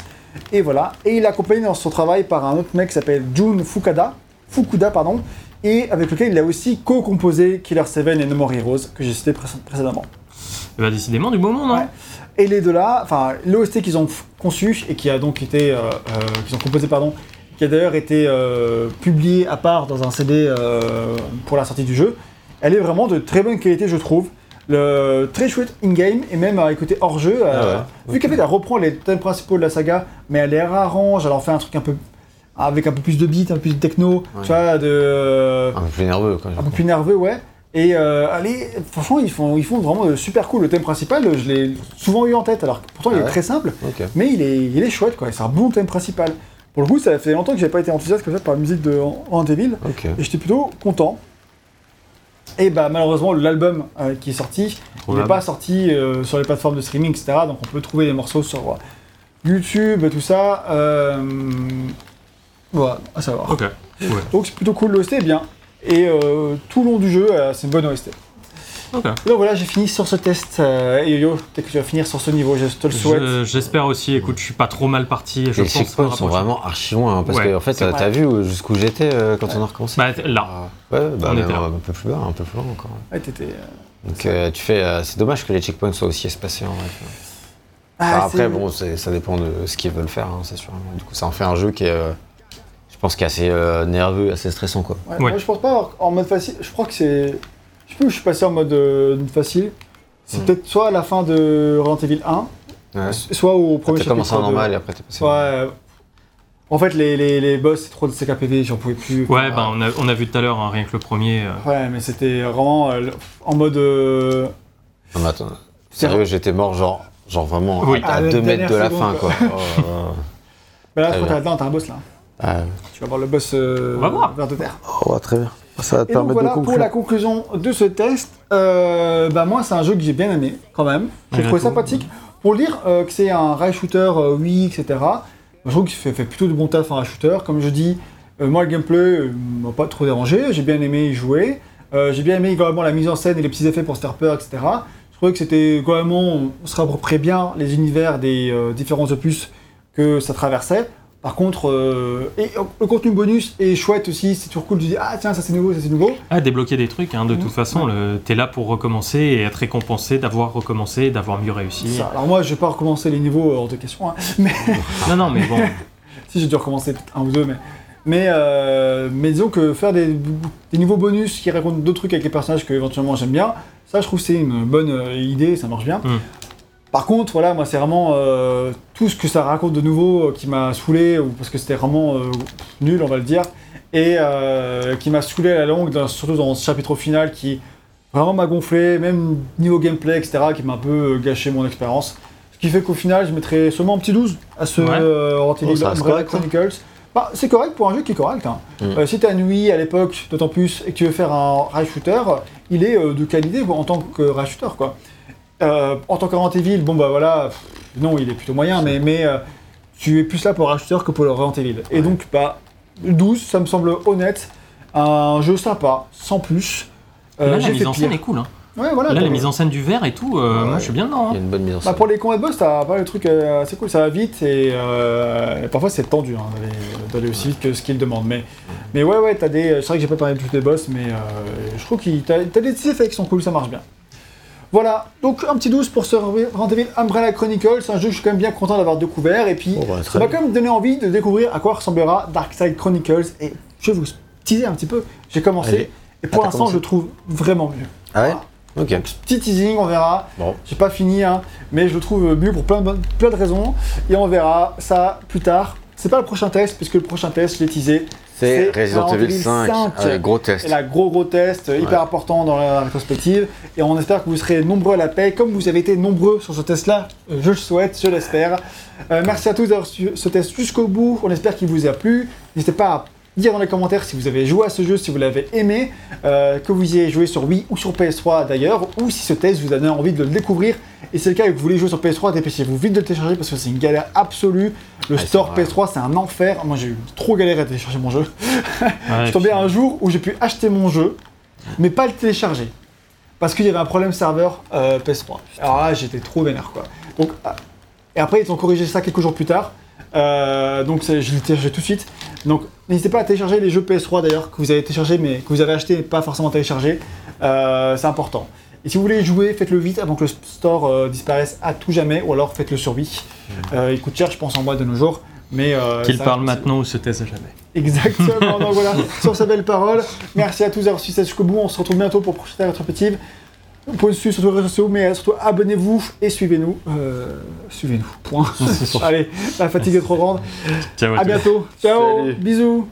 Et voilà. Et il est accompagné dans son travail par un autre mec qui s'appelle Jun Fukada, Fukuda, pardon, et avec lequel il a aussi co-composé Killer 7 et No More Heroes, que j'ai cité pré- précédemment. Ben, décidément du beau monde, hein. Ouais. Et les deux là, enfin, l'OST qu'ils ont conçu et qui a donc été, euh, euh, qu'ils ont composé, pardon, qui a d'ailleurs été euh, publié à part dans un CD euh, pour la sortie du jeu, elle est vraiment de très bonne qualité, je trouve. Le, très chouette in-game et même à écouter hors jeu. euh, Ah ouais, Vu qu'en fait, elle reprend les thèmes principaux de la saga, mais elle les réarrange, elle en fait un truc un peu avec un peu plus de beats, un peu plus de techno, Ouais. tu vois, de Un peu plus nerveux, quoi. un peu plus nerveux, ouais. Et euh, allez, franchement, ils font, ils font vraiment de super cool. Le thème principal, je l'ai souvent eu en tête, alors que pourtant il Ah est ouais très simple, mais il est, il est chouette, quoi. C'est un bon thème principal. Pour le coup, ça fait longtemps que j'ai pas été enthousiaste comme ça par la musique de Resident Evil, Ok. et j'étais plutôt content. Et bah malheureusement, l'album euh, qui est sorti, il n'est pas sorti euh, sur les plateformes de streaming, etc. Donc on peut trouver des morceaux sur euh, YouTube, tout ça. Voilà, à savoir. Ok. Ouais. Donc c'est plutôt cool, l'OST est bien. Et euh, tout le long du jeu, euh, c'est une bonne OST. Ok. Donc voilà, j'ai fini sur ce test. Euh, et Yo-Yo, dès que tu vas finir sur ce niveau, je te le souhaite. Je- J'espère aussi, écoute, je suis pas trop mal parti. Je les pense me checkpoints sont rapprocher. vraiment archi loin, hein, parce Ouais, que en fait, c'est euh, vrai. t'as vu où- jusqu'où j'étais euh, quand on a recommencé Bah, là. Ah, Ouais, bah, On même était là. un peu plus bas, un peu plus loin encore. Ouais, t'étais, euh, Donc euh, tu fais, euh, c'est dommage que les checkpoints soient aussi espacés en vrai. ah, Enfin, après, c'est- bon, c'est- ça dépend de ce qu'ils veulent faire, hein, c'est sûr. Du coup, ça en fait un jeu qui est, euh, je pense, qui est assez euh, nerveux, assez stressant, quoi. Ouais, Ouais. Moi, je pense pas avoir- en mode facile. Je crois que c'est. Je sais plus où je suis passé en mode euh, facile. C'est Hmm. peut-être soit à la fin de Resident Evil 1, Ouais. soit au premier T'as chapitre. commencé en normal et après t'es passé. Ouais. En fait, les, les, les boss, c'est trop de CKPV, j'en pouvais plus. Ouais, Enfin, bah, on a, on a vu tout à l'heure, hein, rien que le premier. euh, Ouais, mais c'était vraiment euh, en mode. euh, Non, mais attends, sérieux, j'étais mort genre, genre vraiment Oui. à, À la 2 mètres de la fin, seconde, quoi. Oh. Bah là, je crois que t'as t'as un boss là. Ah, Tu vas voir le boss euh, On va voir. vers de terre. oh, très bien. Ça va te Et donc voilà pour la conclusion de ce test. Euh, bah moi c'est un jeu que j'ai bien aimé quand même. J'ai Ouais, trouvé sympathique. Pour le dire euh, que c'est un rail shooter, euh, oui, etc. Moi, je trouve qu'il fait, fait plutôt de bon taf en rail shooter. Comme je dis, euh, moi le gameplay euh, m'a pas trop dérangé. J'ai bien aimé y jouer. Euh, j'ai bien aimé globalement la mise en scène et les petits effets pour se faire peur, etc. Je trouvais que c'était globalement, on se rappropriait bien les univers des euh, différents opus que ça traversait. Par contre, euh, et euh, le contenu bonus est chouette aussi, c'est toujours cool de dire ah tiens ça c'est nouveau, ça c'est nouveau. Ah, débloquer des trucs, hein, de toute Mhm. façon, le- t'es là pour recommencer et être récompensé d'avoir recommencé d'avoir mieux réussi. Ça. Alors moi je vais pas recommencer les niveaux hors de question, hein. mais Non, non, mais bon, si j'ai dû recommencer un ou deux, mais mais, euh, mais disons que faire des, des niveaux bonus qui racontent d'autres trucs avec les personnages que éventuellement j'aime bien, ça je trouve que c'est une bonne euh, idée, ça marche bien. Mhm. Par contre, voilà, moi c'est vraiment euh, tout ce que ça raconte de nouveau euh, qui m'a saoulé, ou parce que c'était vraiment euh, nul, on va le dire, et euh, qui m'a saoulé à la longue, dans- surtout dans ce chapitre final qui vraiment m'a gonflé, même niveau gameplay, etc., qui m'a un peu gâché mon expérience. Ce qui fait qu'au final, je mettrais seulement un petit 12 à ce Ouais. euh, Resident Oh, hein. Chronicles. Bah, c'est correct pour un jeu qui est correct. Hein. Mm. Euh, si t'as une Wii à l'époque, d'autant plus, et que tu veux faire un rail shooter, il est euh, de qualité en tant que rail shooter, quoi. Euh, en tant Evil, bon bah voilà, pff, non, il est plutôt moyen, mais, mais euh, tu es plus là pour shooter que pour le Resident Evil. Et Ouais. donc, bah, 12, ça me semble honnête, un jeu sympa, sans plus. Euh, là, la j'ai mise fait en scène pire. est cool. Hein. Ouais, voilà. Là, la mise en scène du verre et tout, euh, Ouais. moi je suis bien dedans. Il y hein. a une bonne mise en Bah, scène. pour les combats de boss, t'as pas le truc euh, assez cool, ça va vite et, euh, et parfois c'est tendu hein, d'aller- aussi vite que ce qu'ils demandent. Mais, mais ouais, ouais, t'as des. C'est vrai que j'ai pas parlé de tous les boss, mais euh, je trouve que t'as t'as des petits effets qui sont cool, ça marche bien. Voilà, donc un petit 12 pour ce Evil Umbrella Chronicles, c'est un jeu que je suis quand même bien content d'avoir découvert et puis Oh, bah, ça m'a quand même donné envie de découvrir à quoi ressemblera Darkside Chronicles et je vais vous teaser un petit peu. J'ai commencé Allez. et pour Ah, l'instant je trouve vraiment mieux. Ah ouais Ok. Petit teasing, on verra. Bon. J'ai pas fini, hein, mais je le trouve mieux pour plein de, plein de raisons. Et on verra ça plus tard. C'est pas le prochain test, puisque le prochain test, je l'ai teasé. C'est Resident Evil Evil 5. 5. Ouais, gros test. Là, gros gros test, euh, hyper Ouais. important dans la rétrospective. Et on espère que vous serez nombreux à la paix, comme vous avez été nombreux sur ce test-là. Euh, Je le souhaite, je l'espère. Euh, merci à tous d'avoir suivi ce test jusqu'au bout. On espère qu'il vous a plu. N'hésitez pas à dire dans les commentaires si vous avez joué à ce jeu, si vous l'avez aimé, euh, que vous y ayez joué sur Wii ou sur PS3 d'ailleurs, ou si ce test vous a donné envie de le découvrir. Et c'est le cas et que vous voulez jouer sur PS3, dépêchez-vous vite de le télécharger parce que c'est une galère absolue. Le Ouais, store vrai. PS3, c'est un enfer. Moi, j'ai eu trop galéré à télécharger mon jeu. Ouais, Je suis tombé un jour où j'ai pu acheter mon jeu, mais pas le télécharger. Parce qu'il y avait un problème serveur euh, PS3. Alors là, j'étais trop vénère, quoi. Donc, ah, et après, ils ont corrigé ça quelques jours plus tard. Euh, donc, je l'ai téléchargé tout de suite. Donc, n'hésitez pas à télécharger les jeux PS3 d'ailleurs, que vous avez téléchargés, mais que vous avez acheté et pas forcément téléchargés. Euh, c'est important. Et si vous voulez jouer, faites-le vite avant que le store euh, disparaisse à tout jamais, ou alors faites-le sur Wii. Il coûte cher, je pense, en boîte de nos jours. Mais, Qu'il parle maintenant ou se taise à jamais. Exactement, donc voilà, sur ces belles paroles, merci à tous d'avoir suivi ça jusqu'au bout, on se retrouve bientôt pour prochaine rétrospective. Vous pouvez nous suivre sur tous les réseaux sociaux, mais surtout abonnez-vous et suivez-nous. Euh, suivez-nous, point. Allez, la fatigue est trop grande. Ciao à bientôt, ciao, Salut. bisous